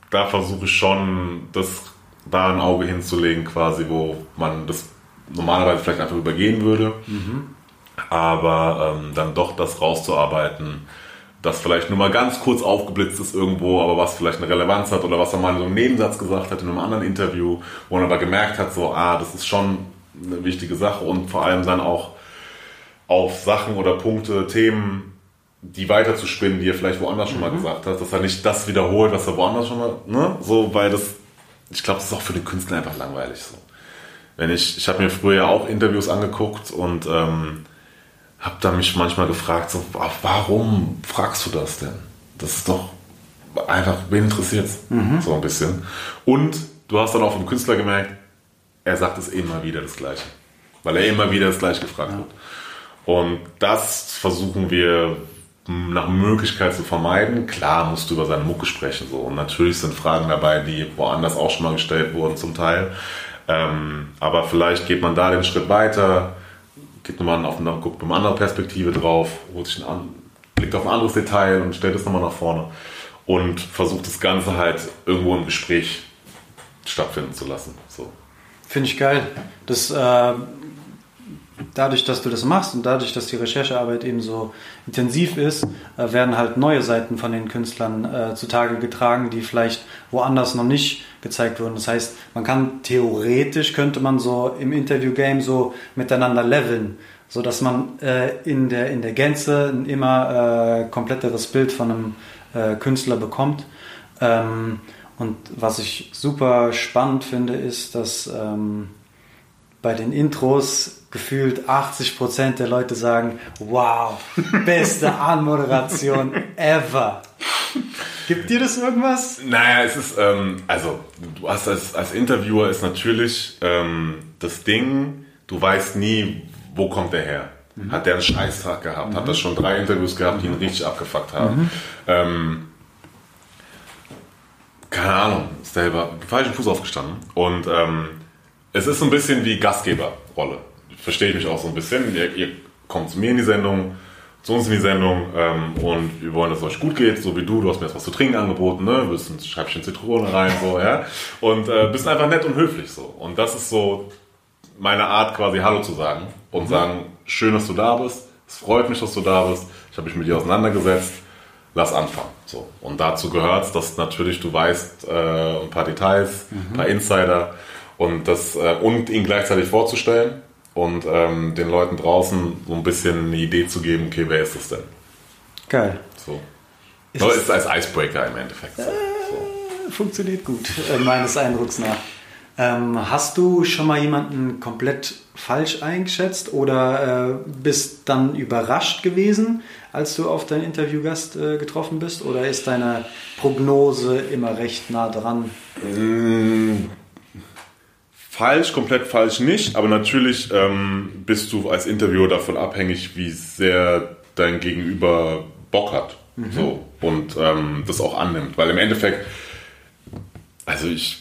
da versuche ich schon, das da ein Auge hinzulegen, quasi, wo man das normalerweise vielleicht einfach übergehen würde aber ähm, dann doch das rauszuarbeiten, das vielleicht nur mal ganz kurz aufgeblitzt ist irgendwo, aber was vielleicht eine Relevanz hat oder was er mal in so einem Nebensatz gesagt hat in einem anderen Interview, wo man aber gemerkt hat, so, ah, das ist schon eine wichtige Sache und vor allem dann auch auf Sachen oder Punkte, Themen, die weiter zu spinnen, die er vielleicht woanders schon mal gesagt hat, dass er nicht das wiederholt, was er woanders schon mal, ne, so, weil das, ich glaube, das ist auch für den Künstler einfach langweilig so. Wenn ich, ich habe mir früher auch Interviews angeguckt und ähm, habe da mich manchmal gefragt, so, warum fragst du das denn? Das ist doch einfach, wen interessiert's? So ein bisschen. Und du hast dann auch vom Künstler gemerkt, er sagt es immer wieder das Gleiche. Weil er immer wieder das Gleiche gefragt wird. Und das versuchen wir nach Möglichkeit zu vermeiden. Klar musst du über seine Mucke sprechen. So. Und natürlich sind Fragen dabei, die woanders auch schon mal gestellt wurden zum Teil. Ähm, aber vielleicht geht man da den Schritt weiter, geht nochmal auf eine, guckt mit einer anderen Perspektive drauf, holt sich einen blickt auf ein anderes Detail und stellt es nochmal nach vorne und versucht das Ganze halt irgendwo im Gespräch stattfinden zu lassen. So. Finde ich geil. Das, äh, dadurch, dass du das machst und dadurch, dass die Recherchearbeit eben so intensiv ist, äh, werden halt neue Seiten von den Künstlern äh, zutage getragen, die vielleicht woanders noch nicht gezeigt wurden. Das heißt, man kann theoretisch könnte man so im Interview-Game so miteinander leveln, so dass man äh, in der in der Gänze ein immer äh, kompletteres Bild von einem äh, Künstler bekommt. Ähm, und was ich super spannend finde, ist, dass ähm, bei den Intros gefühlt 80% der Leute sagen, wow, beste Anmoderation ever. Gibt dir das irgendwas? Naja, es ist, ähm, also du hast als, als Interviewer ist natürlich ähm, das Ding, du weißt nie, wo kommt der her. Hat der einen Scheißtag gehabt? Hat er schon drei Interviews gehabt, die ihn richtig abgefuckt haben? Ähm, keine Ahnung, ist selber falschen Fuß aufgestanden. Und ähm, es ist so ein bisschen wie Gastgeberrolle. Verstehe ich mich auch so ein bisschen. Ihr, ihr kommt zu mir in die Sendung, zu uns in die Sendung ähm, und wir wollen, dass es euch gut geht, so wie du. Du hast mir jetzt was zu trinken angeboten, ne? Du bist ein Scheibchen Zitrone rein, so, ja. Und äh, bist einfach nett und höflich so. Und das ist so meine Art, quasi Hallo zu sagen und sagen, schön, dass du da bist. Es freut mich, dass du da bist. Ich habe mich mit dir auseinandergesetzt. Lass anfangen. So. Und dazu gehört dass natürlich du weißt äh, ein paar Details, ein paar Insider und das äh, und ihn gleichzeitig vorzustellen und ähm, den Leuten draußen so ein bisschen eine Idee zu geben, okay, wer ist das denn? Geil. So. Ist Ist, es- ist als Icebreaker im Endeffekt. So. So. Funktioniert gut, äh, meines Eindrucks nach. Ähm, hast du schon mal jemanden komplett falsch eingeschätzt oder äh, bist dann überrascht gewesen, als du auf deinen Interviewgast äh, getroffen bist? Oder ist deine Prognose immer recht nah dran? Falsch, komplett falsch nicht, aber natürlich ähm, bist du als Interviewer davon abhängig, wie sehr dein Gegenüber Bock hat. So, und ähm, das auch annimmt. Weil im Endeffekt, also ich,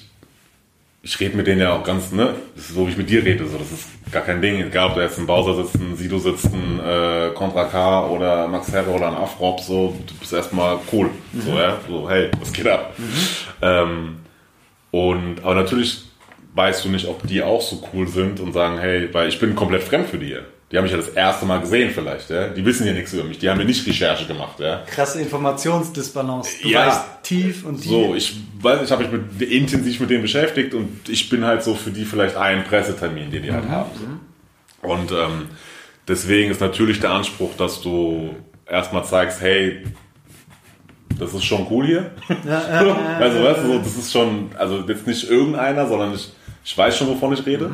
ich rede mit denen ja auch ganz, ne, so wie ich mit dir rede, so, das ist gar kein Ding. Egal, ob da jetzt ein Bowser sitzt, ein Sido sitzt, ein äh, Contra K oder Max Herre oder ein Afrop, so, du bist erstmal cool. So, ja, so, hey, was geht ab? Ähm, und, aber natürlich weißt du nicht, ob die auch so cool sind und sagen, hey, weil ich bin komplett fremd für die. Die haben mich ja das erste Mal gesehen vielleicht, ja. Die wissen ja nichts über mich, die haben ja nicht Recherche gemacht, ja. Krasse Informationsdisbalance. Du Ja. weißt tief und die. So, ich weiß, ich habe mich mit, intensiv mit denen beschäftigt und ich bin halt so für die vielleicht ein Pressetermin, den die halt haben. So. Und ähm, deswegen ist natürlich der Anspruch, dass du erstmal zeigst, hey, das ist schon cool hier. also weißt du, so, das ist schon, also jetzt nicht irgendeiner, sondern ich, ich weiß schon, wovon ich rede.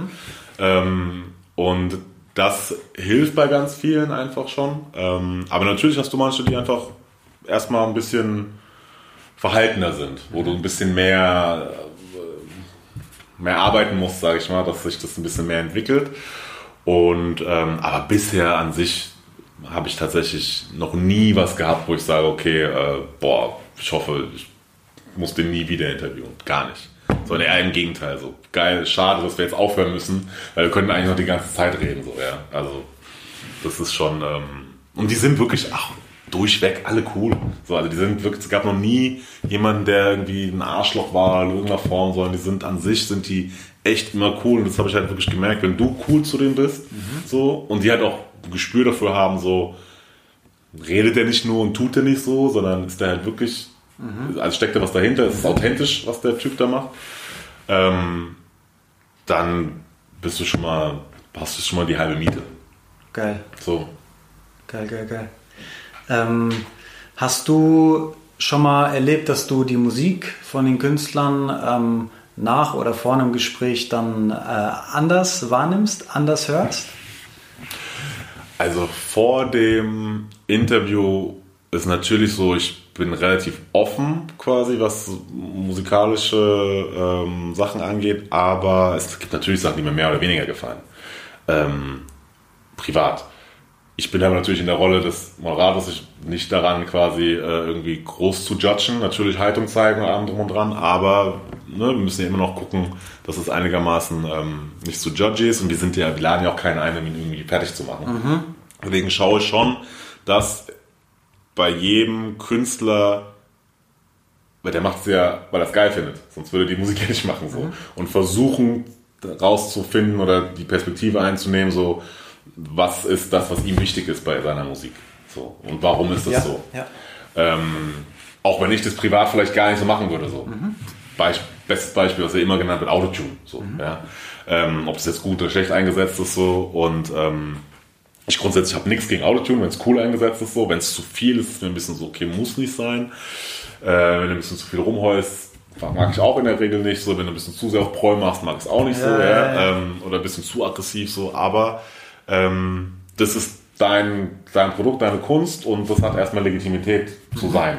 Ähm, und das hilft bei ganz vielen einfach schon. Ähm, aber natürlich hast du manche, die einfach erstmal ein bisschen verhaltener sind, wo du ein bisschen mehr, äh, mehr arbeiten musst, sage ich mal, dass sich das ein bisschen mehr entwickelt. Und ähm, aber bisher an sich habe ich tatsächlich noch nie was gehabt, wo ich sage, okay, äh, boah, ich hoffe, ich muss den nie wieder interviewen. Gar nicht. Sondern eher im Gegenteil. So geil, schade, dass wir jetzt aufhören müssen, weil wir könnten eigentlich noch die ganze Zeit reden. So, ja. Also das ist schon. Ähm, und die sind wirklich, ach, durchweg alle cool. So, also die sind wirklich, es gab noch nie jemanden, der irgendwie ein Arschloch war in irgendeiner Form, sondern die sind an sich, sind die echt immer cool. Und das habe ich halt wirklich gemerkt, wenn du cool zu denen bist, so, und die halt auch ein Gespür dafür haben, so, redet er nicht nur und tut er nicht so, sondern ist er halt wirklich, also steckt da was dahinter, es ist authentisch, was der Typ da macht, ähm, dann bist du schon mal, hast du schon mal die halbe Miete. Geil, So. geil, geil, geil. Ähm, hast du schon mal erlebt, dass du die Musik von den Künstlern ähm, nach oder vor einem Gespräch dann äh, anders wahrnimmst, anders hörst? Also vor dem Interview ist natürlich so, ich bin relativ offen quasi, was musikalische ähm, Sachen angeht, aber es gibt natürlich Sachen, die mir mehr oder weniger gefallen. Ähm, privat. Ich bin aber natürlich in der Rolle des Moderators, ich nicht daran quasi äh, irgendwie groß zu judgen, natürlich Haltung zeigen und allem drum und dran, aber ne, wir müssen ja immer noch gucken, dass es einigermaßen ähm, nicht zu judgy ist und wir sind ja, wir laden ja auch keinen ein, um ihn irgendwie fertig zu machen. Deswegen schaue ich schon, dass bei jedem Künstler, weil der macht es ja, weil er es geil findet, sonst würde er die Musik ja nicht machen so. Und versuchen rauszufinden oder die Perspektive einzunehmen, so was ist das, was ihm wichtig ist bei seiner Musik. So. Und warum ist das so? ja. Ähm, auch wenn ich das privat vielleicht gar nicht so machen würde. So. Beisp bestes Beispiel, was ja immer genannt wird, Autotune. So, ja. ähm, ob es jetzt gut oder schlecht eingesetzt ist. So. Und ähm, ich grundsätzlich habe nichts gegen Autotune, wenn es cool eingesetzt ist. So. Wenn es zu viel ist, ist mir ein bisschen so, okay, muss nicht sein. Äh, wenn du ein bisschen zu viel rumheust, mag ich auch in der Regel nicht. So, wenn du ein bisschen zu sehr auf Proll machst, mag ich es auch nicht so. Ja, Ja, ja, ja. Ähm, oder ein bisschen zu aggressiv so. Aber ähm, das ist dein, dein Produkt, deine Kunst und das hat erstmal Legitimität zu sein.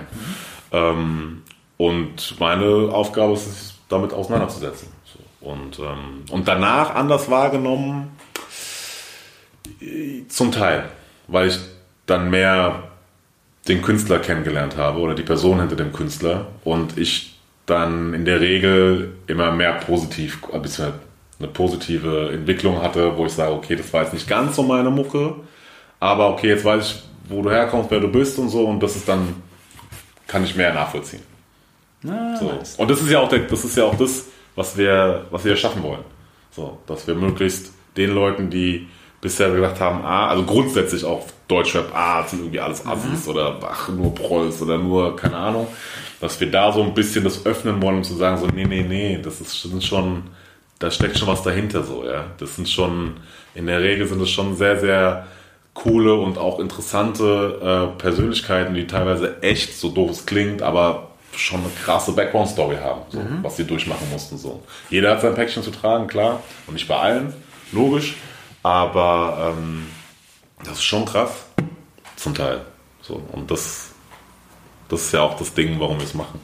Ähm, und meine Aufgabe ist es, damit auseinanderzusetzen. So. Und, ähm, und danach anders wahrgenommen, zum Teil, weil ich dann mehr den Künstler kennengelernt habe oder die Person hinter dem Künstler und ich dann in der Regel immer mehr positiv, äh, beziehungsweise eine positive Entwicklung hatte, wo ich sage, okay, das war jetzt nicht ganz so meine Mucke, aber okay, jetzt weiß ich, wo du herkommst, wer du bist und so und das ist dann, kann ich mehr nachvollziehen. Na, So. nice. Und das ist ja auch der, das ist ja auch das, was wir, was wir schaffen wollen. So, dass wir möglichst den Leuten, die bisher gedacht haben, ah, also grundsätzlich auch Deutschrap, ah, sind irgendwie alles Assis oder ach, nur Prolls oder nur, keine Ahnung, dass wir da so ein bisschen das öffnen wollen, um zu sagen, so, nee, nee, nee, das ist sind schon, da steckt schon was dahinter, so, ja. Das sind schon, in der Regel sind es schon sehr, sehr coole und auch interessante äh, Persönlichkeiten, die teilweise echt, so doof es klingt, aber schon eine krasse Background-Story haben, so, was sie durchmachen mussten. So. Jeder hat sein Päckchen zu tragen, klar, und nicht bei allen, logisch, aber ähm, das ist schon krass, zum Teil. So, und das, das ist ja auch das Ding, warum wir es machen,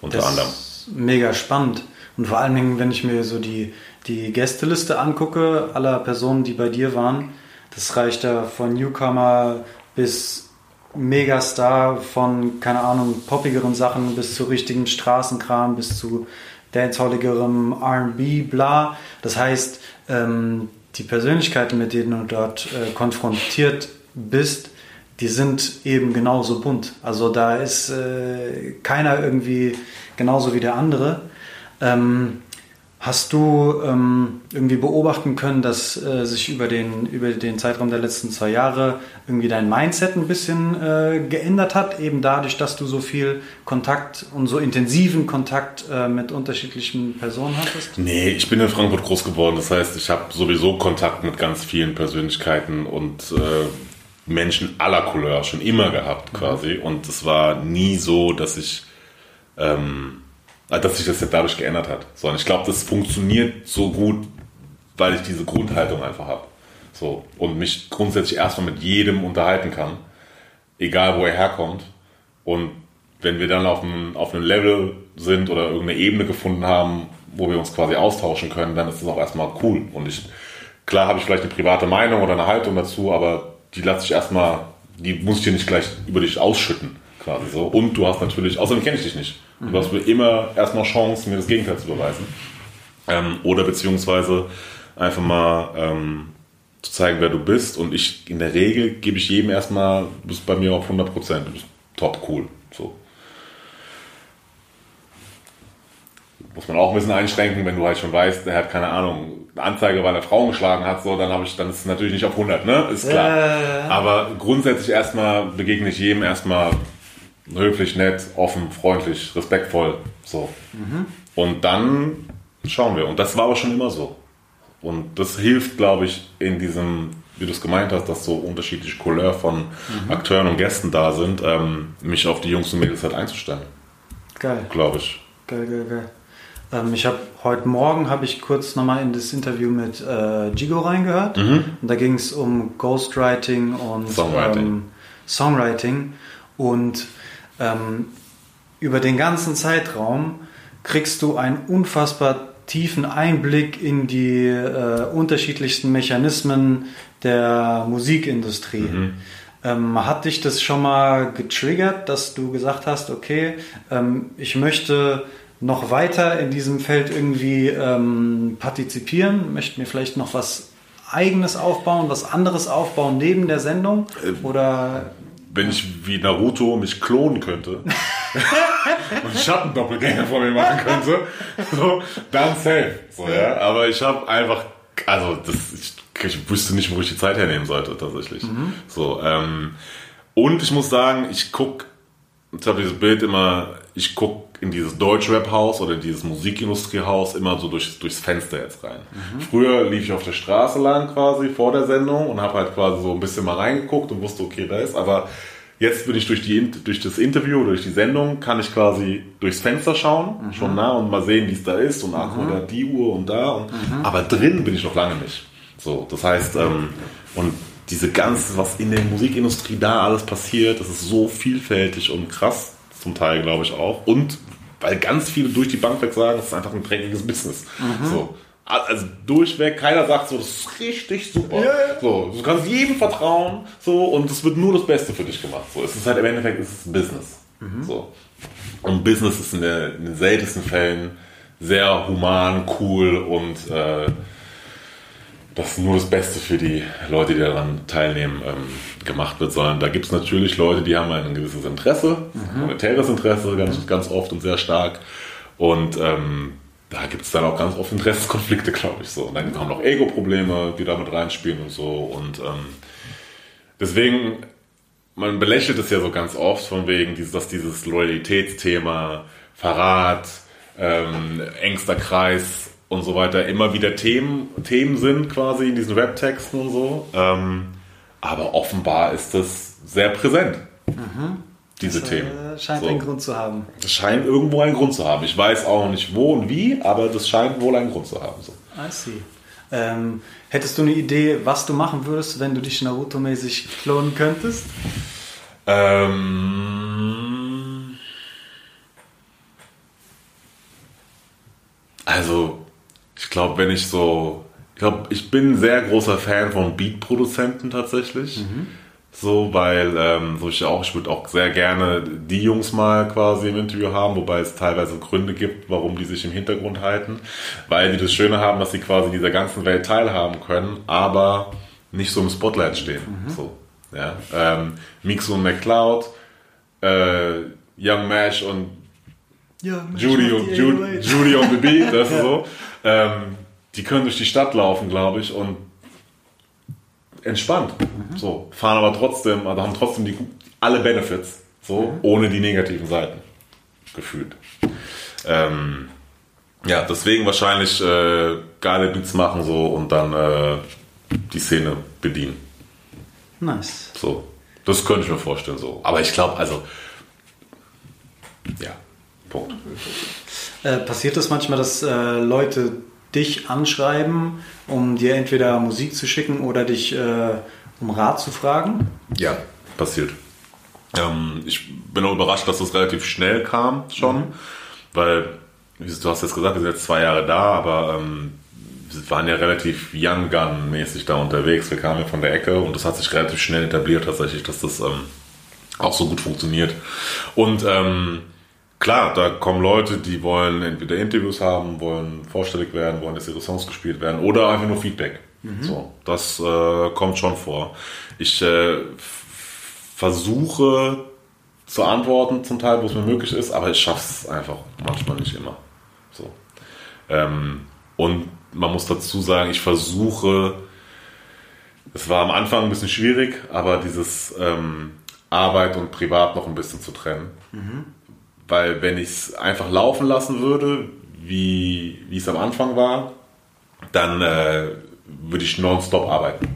unter Das anderem. ist mega spannend. Und vor allen Dingen, wenn ich mir so die, die Gästeliste angucke, aller Personen, die bei dir waren, das reicht ja von Newcomer bis Megastar, von, keine Ahnung, poppigeren Sachen bis zu richtigen Straßenkram, bis zu dancehalligerem R&B, bla. Das heißt, ähm, die Persönlichkeiten, mit denen du dort äh, konfrontiert bist, die sind eben genauso bunt. Also da ist äh, keiner irgendwie genauso wie der andere. Ähm, hast du ähm, irgendwie beobachten können, dass äh, sich über den, über den Zeitraum der letzten zwei Jahre irgendwie dein Mindset ein bisschen äh, geändert hat, eben dadurch, dass du so viel Kontakt und so intensiven Kontakt äh, mit unterschiedlichen Personen hattest? Nee, ich bin in Frankfurt groß geworden. Das heißt, ich habe sowieso Kontakt mit ganz vielen Persönlichkeiten und äh, Menschen aller Couleur schon immer gehabt quasi. Und es war nie so, dass ich, ähm, dass sich das jetzt dadurch geändert hat. Sondern ich glaube, das funktioniert so gut, weil ich diese Grundhaltung einfach habe. So. Und mich grundsätzlich erstmal mit jedem unterhalten kann. Egal, wo er herkommt. Und wenn wir dann auf einem, auf einem Level sind oder irgendeine Ebene gefunden haben, wo wir uns quasi austauschen können, dann ist das auch erstmal cool. Und ich, klar habe ich vielleicht eine private Meinung oder eine Haltung dazu, aber die lasse ich erstmal, die muss ich dir nicht gleich über dich ausschütten, quasi so. Und du hast natürlich, außerdem kenne ich dich nicht. Du hast mir immer erstmal Chance, mir das Gegenteil zu beweisen. Ähm, oder beziehungsweise einfach mal ähm, zu zeigen, wer du bist. Und ich, in der Regel gebe ich jedem erstmal, du bist bei mir auf 100 Prozent, du bist top cool. So. muss man auch ein bisschen einschränken, wenn du halt schon weißt, der hat keine Ahnung, eine Anzeige, weil er Frauen geschlagen hat, so, dann habe ich, dann ist es natürlich nicht auf 100, ne? Ist klar. Ja. Aber grundsätzlich erstmal begegne ich jedem erstmal höflich, nett, offen, freundlich, respektvoll, so. Und dann schauen wir. Und das war aber schon immer so. Und das hilft, glaube ich, in diesem, wie du es gemeint hast, dass so unterschiedliche Couleur von Akteuren und Gästen da sind, ähm, mich auf die Jungs und Mädels halt einzustellen, Geil. glaube ich. Geil, geil, geil. Ähm, ich habe heute Morgen habe ich kurz nochmal in das Interview mit äh, Gigo reingehört. Und da ging es um Ghostwriting und Songwriting. Ähm, Songwriting. Und ähm, über den ganzen Zeitraum kriegst du einen unfassbar tiefen Einblick in die äh, unterschiedlichsten Mechanismen der Musikindustrie. Ähm, hat dich das schon mal getriggert, dass du gesagt hast, okay, ähm, ich möchte noch weiter in diesem Feld irgendwie ähm, partizipieren, möchte mir vielleicht noch was eigenes aufbauen, was anderes aufbauen neben der Sendung? Oder Wenn ich wie Naruto mich klonen könnte und Schattendoppelgänger von mir machen könnte, so, dann safe. So, ja? Aber ich habe einfach, also das, ich, ich wüsste nicht, wo ich die Zeit hernehmen sollte tatsächlich. So, ähm, und ich muss sagen, ich guck, ich habe dieses Bild immer, ich guck in dieses Deutschrap-Haus oder in dieses Musikindustriehaus immer so durch, durchs Fenster jetzt rein. Früher lief ich auf der Straße lang quasi vor der Sendung und habe halt quasi so ein bisschen mal reingeguckt und wusste, okay, da ist, aber jetzt bin ich durch, die, durch das Interview, durch die Sendung, kann ich quasi durchs Fenster schauen, schon nah und mal sehen, wie es da ist und ach, oder die Uhr und da. Und, Aber drin bin ich noch lange nicht. So, das heißt, ähm, und diese ganze, was in der Musikindustrie da alles passiert, das ist so vielfältig und krass, zum Teil glaube ich auch. Und weil ganz viele durch die Bank weg sagen, es ist einfach ein dreckiges Business. So. Also durchweg, keiner sagt so, das ist richtig super. So, du kannst jedem vertrauen, so, und es wird nur das Beste für dich gemacht. So, es ist halt im Endeffekt, es ist ein Business. So. Und Business ist in, der, in den seltensten Fällen sehr human, cool und äh, dass nur das Beste für die Leute, die daran teilnehmen, ähm, gemacht wird, sondern da gibt es natürlich Leute, die haben ein gewisses Interesse, monetäres Interesse ganz, ganz oft und sehr stark. Und ähm, da gibt es dann auch ganz oft Interessenskonflikte, glaube ich so. Und dann kommen noch Ego-Probleme, die damit reinspielen und so. Und ähm, deswegen, man belächelt es ja so ganz oft von wegen, dieses, dass dieses Loyalitätsthema, Verrat, ähm, engster Kreis und so weiter immer wieder Themen, Themen sind quasi in diesen Rap-Texten und so. Ähm, aber offenbar ist das sehr präsent, diese Themen. äh, scheint So. einen Grund zu haben. Das scheint irgendwo einen Grund zu haben. Ich weiß auch nicht wo und wie, aber das scheint wohl einen Grund zu haben. So. I see. Ähm, hättest du eine Idee, was du machen würdest, wenn du dich Naruto-mäßig klonen könntest? Ähm, also, ich glaube, wenn ich so, ich glaube, ich bin ein sehr großer Fan von Beat-Produzenten tatsächlich. So, weil, ähm, so ich auch, ich würde auch sehr gerne die Jungs mal quasi im Interview haben, wobei es teilweise Gründe gibt, warum die sich im Hintergrund halten, weil die das Schöne haben, dass sie quasi dieser ganzen Welt teilhaben können, aber nicht so im Spotlight stehen. So, ja. Ähm, Mixo und McCloud, äh, Young Mash und Ja, Judy und, Judy, Judy on the Beat, das ist so. Ähm, die können durch die Stadt laufen, glaube ich, und entspannt. So, fahren aber trotzdem, also haben trotzdem die, alle Benefits, so, ohne die negativen Seiten. Gefühlt. Ähm, ja, deswegen wahrscheinlich äh, geile Beats machen so und dann äh, die Szene bedienen. Nice. So. Das könnte ich mir vorstellen, so. Aber ich glaube, also. Ja. Punkt. Äh, passiert es manchmal, dass äh, Leute dich anschreiben, um dir entweder Musik zu schicken oder dich äh, um Rat zu fragen? Ja, passiert. Ähm, ich bin auch überrascht, dass das relativ schnell kam schon, weil, wie du hast jetzt gesagt, wir sind jetzt zwei Jahre da, aber ähm, wir waren ja relativ Young Gun-mäßig da unterwegs. Wir kamen ja von der Ecke und das hat sich relativ schnell etabliert tatsächlich, dass das ähm, auch so gut funktioniert. Und ähm, klar, da kommen Leute, die wollen entweder Interviews haben, wollen vorstellig werden, wollen, dass ihre Songs gespielt werden oder einfach nur Feedback. So, das äh, kommt schon vor. Ich äh, versuche zu antworten, zum Teil, wo es mir möglich ist, aber ich schaffe es einfach manchmal nicht immer. So. Ähm, und man muss dazu sagen, ich versuche, es war am Anfang ein bisschen schwierig, aber dieses ähm, Arbeit und Privat noch ein bisschen zu trennen. Weil wenn ich es einfach laufen lassen würde, wie, wie es am Anfang war, dann äh, würde ich nonstop arbeiten.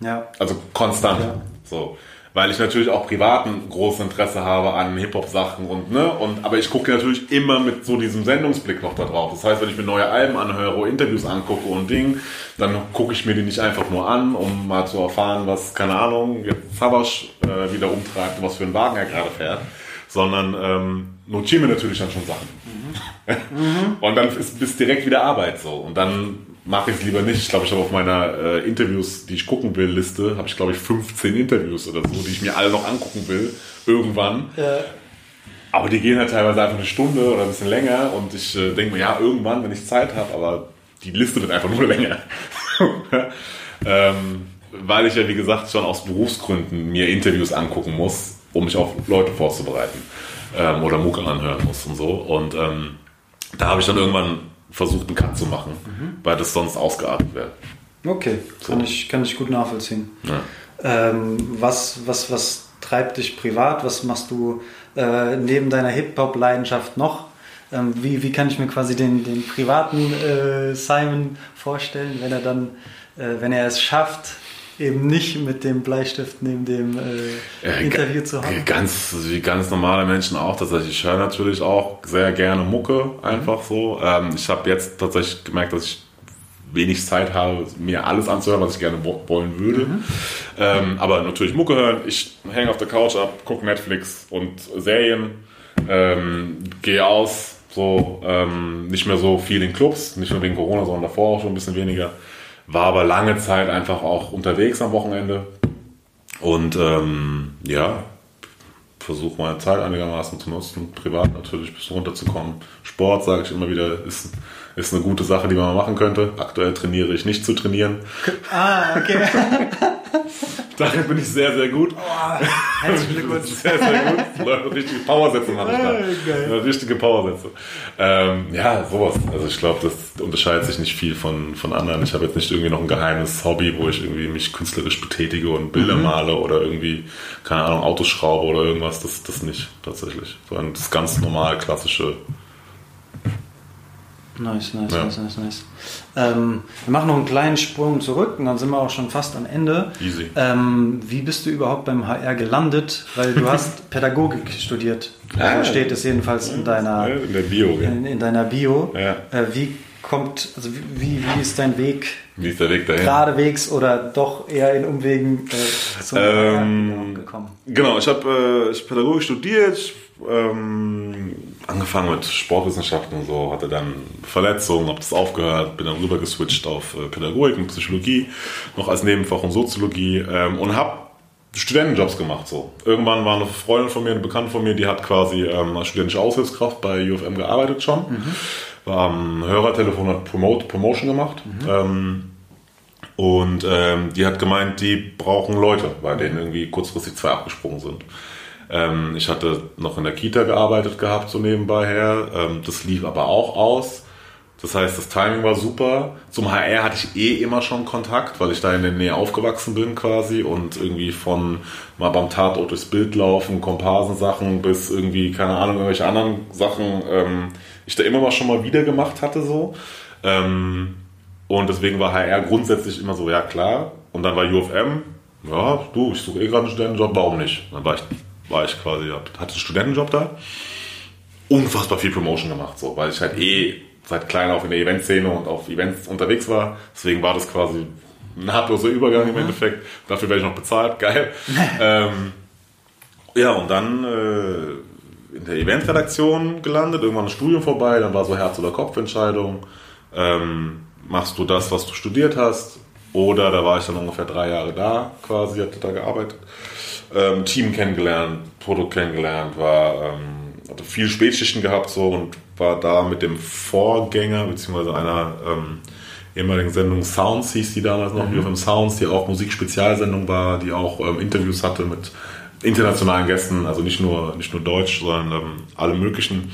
Ja. Also konstant. Ja. So. Weil ich natürlich auch privat ein großes Interesse habe an Hip-Hop-Sachen und, ne, und, aber ich gucke natürlich immer mit so diesem Sendungsblick noch da drauf. Das heißt, wenn ich mir neue Alben anhöre, Interviews angucke und Ding, dann gucke ich mir die nicht einfach nur an, um mal zu erfahren, was, keine Ahnung, jetzt Savasch äh, wieder umtreibt und was für einen Wagen er gerade fährt, sondern ähm, notiere mir natürlich dann schon Sachen. und dann ist, ist direkt wieder Arbeit so. Und dann mache ich es lieber nicht. Ich glaube, ich habe auf meiner äh, Interviews, die ich gucken will, Liste, habe ich glaube ich 15 Interviews oder so, die ich mir alle noch angucken will, irgendwann. Aber die gehen halt teilweise einfach eine Stunde oder ein bisschen länger und ich äh, denke mir, ja, irgendwann, wenn ich Zeit habe, aber die Liste wird einfach nur länger. ähm, weil ich ja, wie gesagt, schon aus Berufsgründen mir Interviews angucken muss, um mich auf Leute vorzubereiten ähm, oder Mucke anhören muss und so. Und ähm, da habe ich dann irgendwann versucht, einen Cut zu machen, weil das sonst ausgeartet wäre. Okay, kann, ich, kann ich gut nachvollziehen. Ja. Ähm, was, was, was treibt dich privat? Was machst du äh, neben deiner Hip-Hop-Leidenschaft noch? Ähm, wie, wie kann ich mir quasi den, den privaten äh, Simon vorstellen, wenn er dann, äh, wenn er es schafft, eben nicht mit dem Bleistift neben dem äh, Ja, Interview zu haben? Ganz, wie ganz normale Menschen auch. Tatsächlich, ich höre natürlich auch sehr gerne Mucke, einfach so. Ähm, ich habe jetzt tatsächlich gemerkt, dass ich wenig Zeit habe, mir alles anzuhören, was ich gerne wo- wollen würde. Ähm, aber natürlich Mucke hören. Ich hänge auf der Couch ab, gucke Netflix und Serien, ähm, gehe aus, so ähm, nicht mehr so viel in Clubs, nicht nur wegen Corona, sondern davor auch schon ein bisschen weniger. War aber lange Zeit einfach auch unterwegs am Wochenende. Und ähm, ja, versuche meine Zeit einigermaßen zu nutzen, privat natürlich bisschen runterzukommen. Sport, sage ich immer wieder, ist, ist eine gute Sache, die man mal machen könnte. Aktuell trainiere ich nicht zu trainieren. Ah, okay. Darin bin ich sehr, sehr gut. Herzlichen Glückwunsch. Sehr, sehr gut. Leute, richtige Powersätze mache ich da. geil. Ja, richtige Powersätze. Ähm, ja, sowas. Also ich glaube, das unterscheidet sich nicht viel von, von anderen. Ich habe jetzt nicht irgendwie noch ein geheimes Hobby, wo ich irgendwie mich künstlerisch betätige und Bilder male oder irgendwie, keine Ahnung, Autos schraube oder irgendwas. Das, das nicht tatsächlich. Sondern das ganz normal klassische. Nice, nice, Ja. nice, nice, nice. Ähm, wir machen noch einen kleinen Sprung zurück und dann sind wir auch schon fast am Ende. Easy. Ähm, wie bist du überhaupt beim HR gelandet? Weil du hast Pädagogik studiert. Ah. So steht es jedenfalls in deiner, Ja, in der Bio, in, in deiner Bio. Ja. Äh, wie kommt, also wie, wie ist dein Weg? Wie ist der Weg dahin? Geradewegs oder doch eher in Umwegen äh, zum Ähm, HR gekommen? Genau, ich habe äh, ich hab Pädagogik studiert, ähm, angefangen mit Sportwissenschaften und so, hatte dann Verletzungen, habe das aufgehört, bin dann rüber geswitcht auf äh, Pädagogik und Psychologie, noch als Nebenfach und Soziologie ähm, und habe Studentenjobs gemacht. So. Irgendwann war eine Freundin von mir, eine Bekannte von mir, die hat quasi ähm, als studentische Aushilfskraft bei UFM gearbeitet schon. War am Hörertelefon, hat Promote, Promotion gemacht. Ähm, und ähm, die hat gemeint, die brauchen Leute, weil denen irgendwie kurzfristig zwei abgesprungen sind. Ähm, ich hatte noch in der Kita gearbeitet gehabt, so nebenbei her. Ähm, das lief aber auch aus. Das heißt, das Timing war super. Zum HR hatte ich eh immer schon Kontakt, weil ich da in der Nähe aufgewachsen bin quasi und irgendwie von mal beim Tatort durchs Bild laufen, Komparsensachen bis irgendwie, keine Ahnung, irgendwelche anderen Sachen, ähm, ich da immer mal schon mal wieder gemacht hatte so. Ähm, und deswegen war HR grundsätzlich immer so, ja klar. Und dann war UFM, ja, du, ich suche eh gerade einen Studentenjob, warum nicht? Dann war ich, war ich quasi, hatte einen Studentenjob da. Unfassbar viel Promotion gemacht, so, weil ich halt eh seit klein auf in der Eventszene und auf Events unterwegs war. Deswegen war das quasi ein nahtloser Übergang im Endeffekt. Dafür werde ich noch bezahlt, geil. ähm, ja, und dann äh, in der Eventredaktion gelandet, irgendwann ein Studium vorbei, dann war so Herz- oder Kopfentscheidung. Ähm, machst du das, was du studiert hast? Oder da war ich dann ungefähr drei Jahre da, quasi, hatte da gearbeitet. Ähm, Team kennengelernt, Produkt kennengelernt, war, ähm, hatte viel Spätschichten gehabt so und war da mit dem Vorgänger, beziehungsweise einer ähm, ehemaligen Sendung Sounds hieß die damals noch, UFM Sounds, die auch Musikspezialsendung war, die auch ähm, Interviews hatte mit internationalen Gästen, also nicht nur, nicht nur Deutsch, sondern ähm, alle möglichen.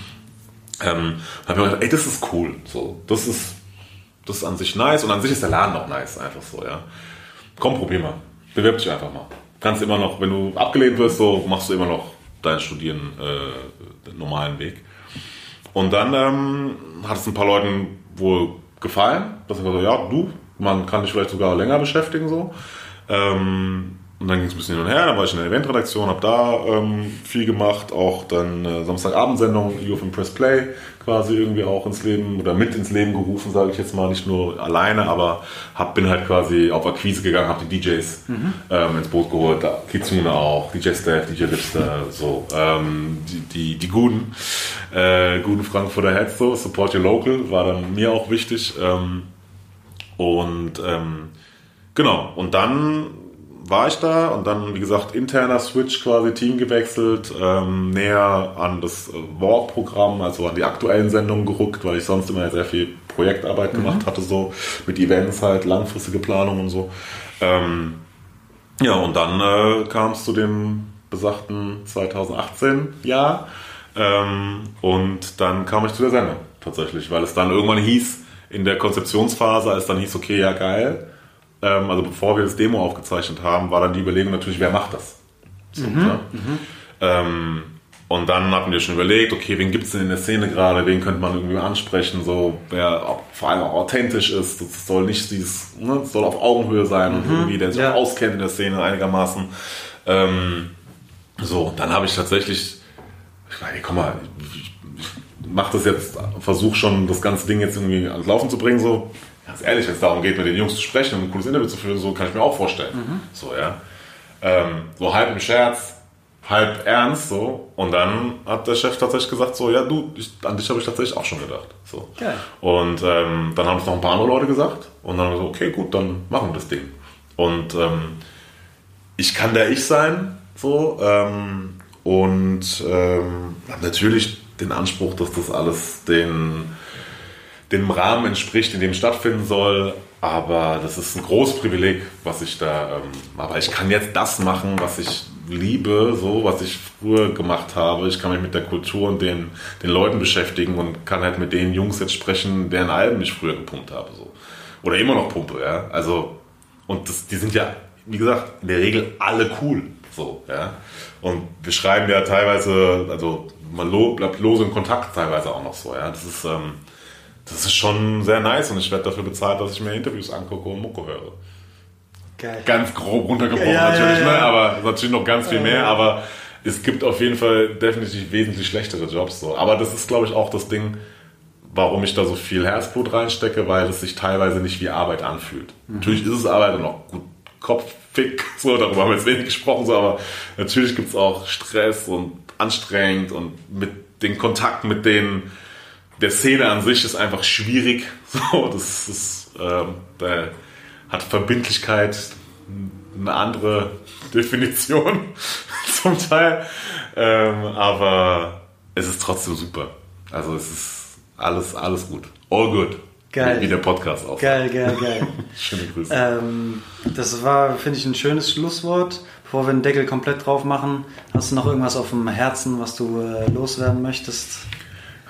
Ähm, habe mir gedacht, ey, das ist cool. So, das ist, das ist an sich nice und an sich ist der Laden auch nice, einfach so, ja. Komm, probier mal. Bewirb dich einfach mal. Kannst immer noch, wenn du abgelehnt wirst, so machst du immer noch deinen Studieren äh, den normalen Weg. Und dann ähm, hat es ein paar Leuten wohl gefallen, dass sie gesagt haben, ja, du, man kann dich vielleicht sogar länger beschäftigen so. Ähm, und dann ging es ein bisschen hin und her, dann war ich in der Eventredaktion, habe da ähm, viel gemacht, auch dann äh, Samstagabendsendung, You of Impress Play quasi irgendwie auch ins Leben oder mit ins Leben gerufen, sage ich jetzt mal, nicht nur alleine, aber hab, bin halt quasi auf Akquise gegangen, habe die DJs mhm. ähm, ins Boot geholt, da, Kitsune auch, DJ Staff, DJ Lipster, so, ähm, die, die, die guten, äh, guten Frankfurter Heads, so, Support Your Local, war dann mir auch wichtig ähm, und ähm, genau, und dann war ich da und dann, wie gesagt, interner Switch quasi Team gewechselt, ähm, näher an das War-Programm, also an die aktuellen Sendungen gerückt, weil ich sonst immer sehr viel Projektarbeit mhm. gemacht hatte, so mit Events halt, langfristige Planung und so. Ähm, ja, und dann äh, kam es zu dem besagten 2018 Jahr ähm, und dann kam ich zu der Sendung tatsächlich, weil es dann irgendwann hieß, in der Konzeptionsphase, als dann hieß, okay, ja geil, ähm, also bevor wir das Demo aufgezeichnet haben, war dann die Überlegung natürlich, wer macht das? So, mhm, mhm. Ähm, und dann hatten wir schon überlegt, okay, wen gibt es denn in der Szene gerade, wen könnte man irgendwie ansprechen, so wer vor allem auch authentisch ist. Das soll nicht dieses, ne, soll auf Augenhöhe sein mhm, und irgendwie, der sich ja. auskennt in der Szene einigermaßen. Ähm, so, dann habe ich tatsächlich, ich meine, komm mal, ich, ich mache das jetzt, versuche schon das ganze Ding jetzt irgendwie ans Laufen zu bringen, so ganz ehrlich, wenn es darum geht, mit den Jungs zu sprechen und ein cooles Interview zu führen, so kann ich mir auch vorstellen. Mhm. So, ja. Ähm, so halb im Scherz, halb ernst, so. Und dann hat der Chef tatsächlich gesagt, so, ja, du, ich, an dich habe ich tatsächlich auch schon gedacht. So. Geil. Und ähm, dann haben es noch ein paar andere Leute gesagt. Und dann haben wir so, okay, gut, dann machen wir das Ding. Und ähm, ich kann der Ich sein, so. Ähm, und ähm, habe natürlich den Anspruch, dass das alles den dem Rahmen entspricht, in dem stattfinden soll. Aber das ist ein großes Privileg, was ich da. Ähm, aber ich kann jetzt das machen, was ich liebe, so was ich früher gemacht habe. Ich kann mich mit der Kultur und den, den Leuten beschäftigen und kann halt mit den Jungs jetzt sprechen, deren Alben ich früher gepumpt habe, so oder immer noch pumpe, ja. Also und das, die sind ja, wie gesagt, in der Regel alle cool, so, ja. Und wir schreiben ja teilweise, also man bleibt lose in Kontakt teilweise auch noch so, ja. Das ist ähm, das ist schon sehr nice und ich werde dafür bezahlt, dass ich mir Interviews angucke und Mucke höre. Geil. Ganz grob runtergebrochen ja, natürlich, ja, ja. Ne? aber natürlich noch ganz viel mehr, aber es gibt auf jeden Fall definitiv wesentlich schlechtere Jobs. So. Aber das ist, glaube ich, auch das Ding, warum ich da so viel Herzblut reinstecke, weil es sich teilweise nicht wie Arbeit anfühlt. Mhm. Natürlich ist es Arbeit und auch gut kopfig, so, darüber haben wir jetzt wenig gesprochen, so, aber natürlich gibt es auch Stress und anstrengend und mit den Kontakt mit denen der Szene an sich ist einfach schwierig. So, das ist, ähm, da hat Verbindlichkeit eine andere Definition zum Teil. Ähm, aber es ist trotzdem super. Also es ist alles, alles gut. All good. Geil. Wie, der Podcast auch. Geil, geil, geil. Schöne Grüße. Ähm, das war, finde ich, ein schönes Schlusswort. Bevor wir den Deckel komplett drauf machen, hast du noch irgendwas auf dem Herzen, was du äh, loswerden möchtest?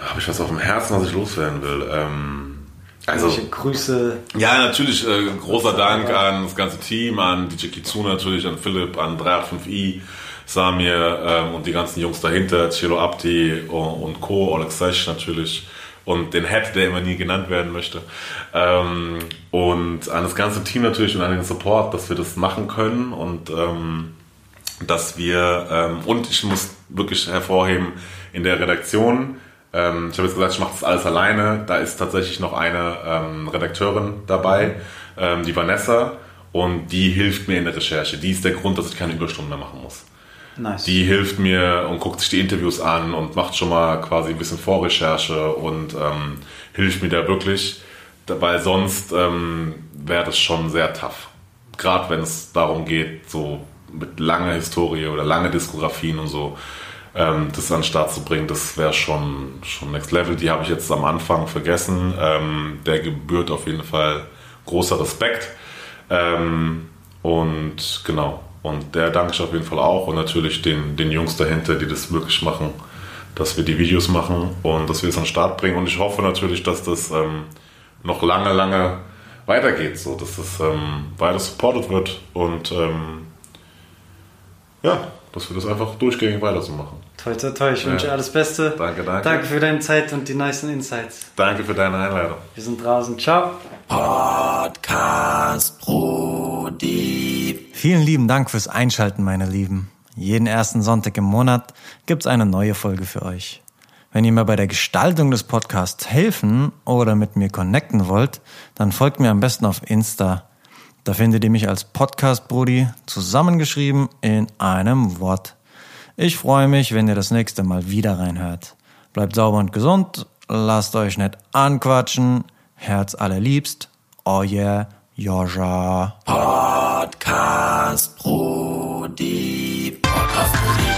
Habe ich was auf dem Herzen, was ich loswerden will? Ähm, also, Grüße. Ja, natürlich. Äh, großer Dank an das ganze Team, an DJ Kitsune natürlich, an Philipp, an 385i, Samir ähm, und die ganzen Jungs dahinter, Chilo Abdi und, und Co., Alexej natürlich und den Head, der immer nie genannt werden möchte. Ähm, und an das ganze Team natürlich und an den Support, dass wir das machen können und ähm, dass wir, ähm, und ich muss wirklich hervorheben, in der Redaktion, ähm, ich habe jetzt gesagt, ich mache das alles alleine. Da ist tatsächlich noch eine ähm, Redakteurin dabei, ähm, die Vanessa, und die hilft mir in der Recherche. Die ist der Grund, dass ich keine Überstunden mehr machen muss. Nice. Die hilft mir und guckt sich die Interviews an und macht schon mal quasi ein bisschen Vorrecherche und ähm, hilft mir da wirklich, weil sonst ähm, wäre das schon sehr tough. Gerade wenn es darum geht, so mit langer Historie oder lange Diskografien und so ähm, das an den Start zu bringen, das wäre schon, schon Next Level. Die habe ich jetzt am Anfang vergessen. Ähm, der gebührt auf jeden Fall großer Respekt. Ähm, und genau, und der danke ich auf jeden Fall auch. Und natürlich den, den Jungs dahinter, die das möglich machen, dass wir die Videos machen und dass wir es an den Start bringen. Und ich hoffe natürlich, dass das ähm, noch lange, lange weitergeht, so dass das ähm, weiter supported wird und ähm, ja, dass wir das einfach durchgängig weiter so machen. Toi, toi, toi. Ich wünsche Ja. alles Beste. Danke, danke. Danke für deine Zeit und die nice Insights. Danke für deine Einladung. Wir sind draußen. Ciao. Podcast Brody. Vielen lieben Dank fürs Einschalten, meine Lieben. Jeden ersten Sonntag im Monat gibt's eine neue Folge für euch. Wenn ihr mir bei der Gestaltung des Podcasts helfen oder mit mir connecten wollt, dann folgt mir am besten auf Insta. Da findet ihr mich als Podcast-Brudi zusammengeschrieben in einem Wort. Ich freue mich, wenn ihr das nächste Mal wieder reinhört. Bleibt sauber und gesund, lasst euch nicht anquatschen. Herz allerliebst, euer Joscha. Podcast Brudi. Podcast Brudi.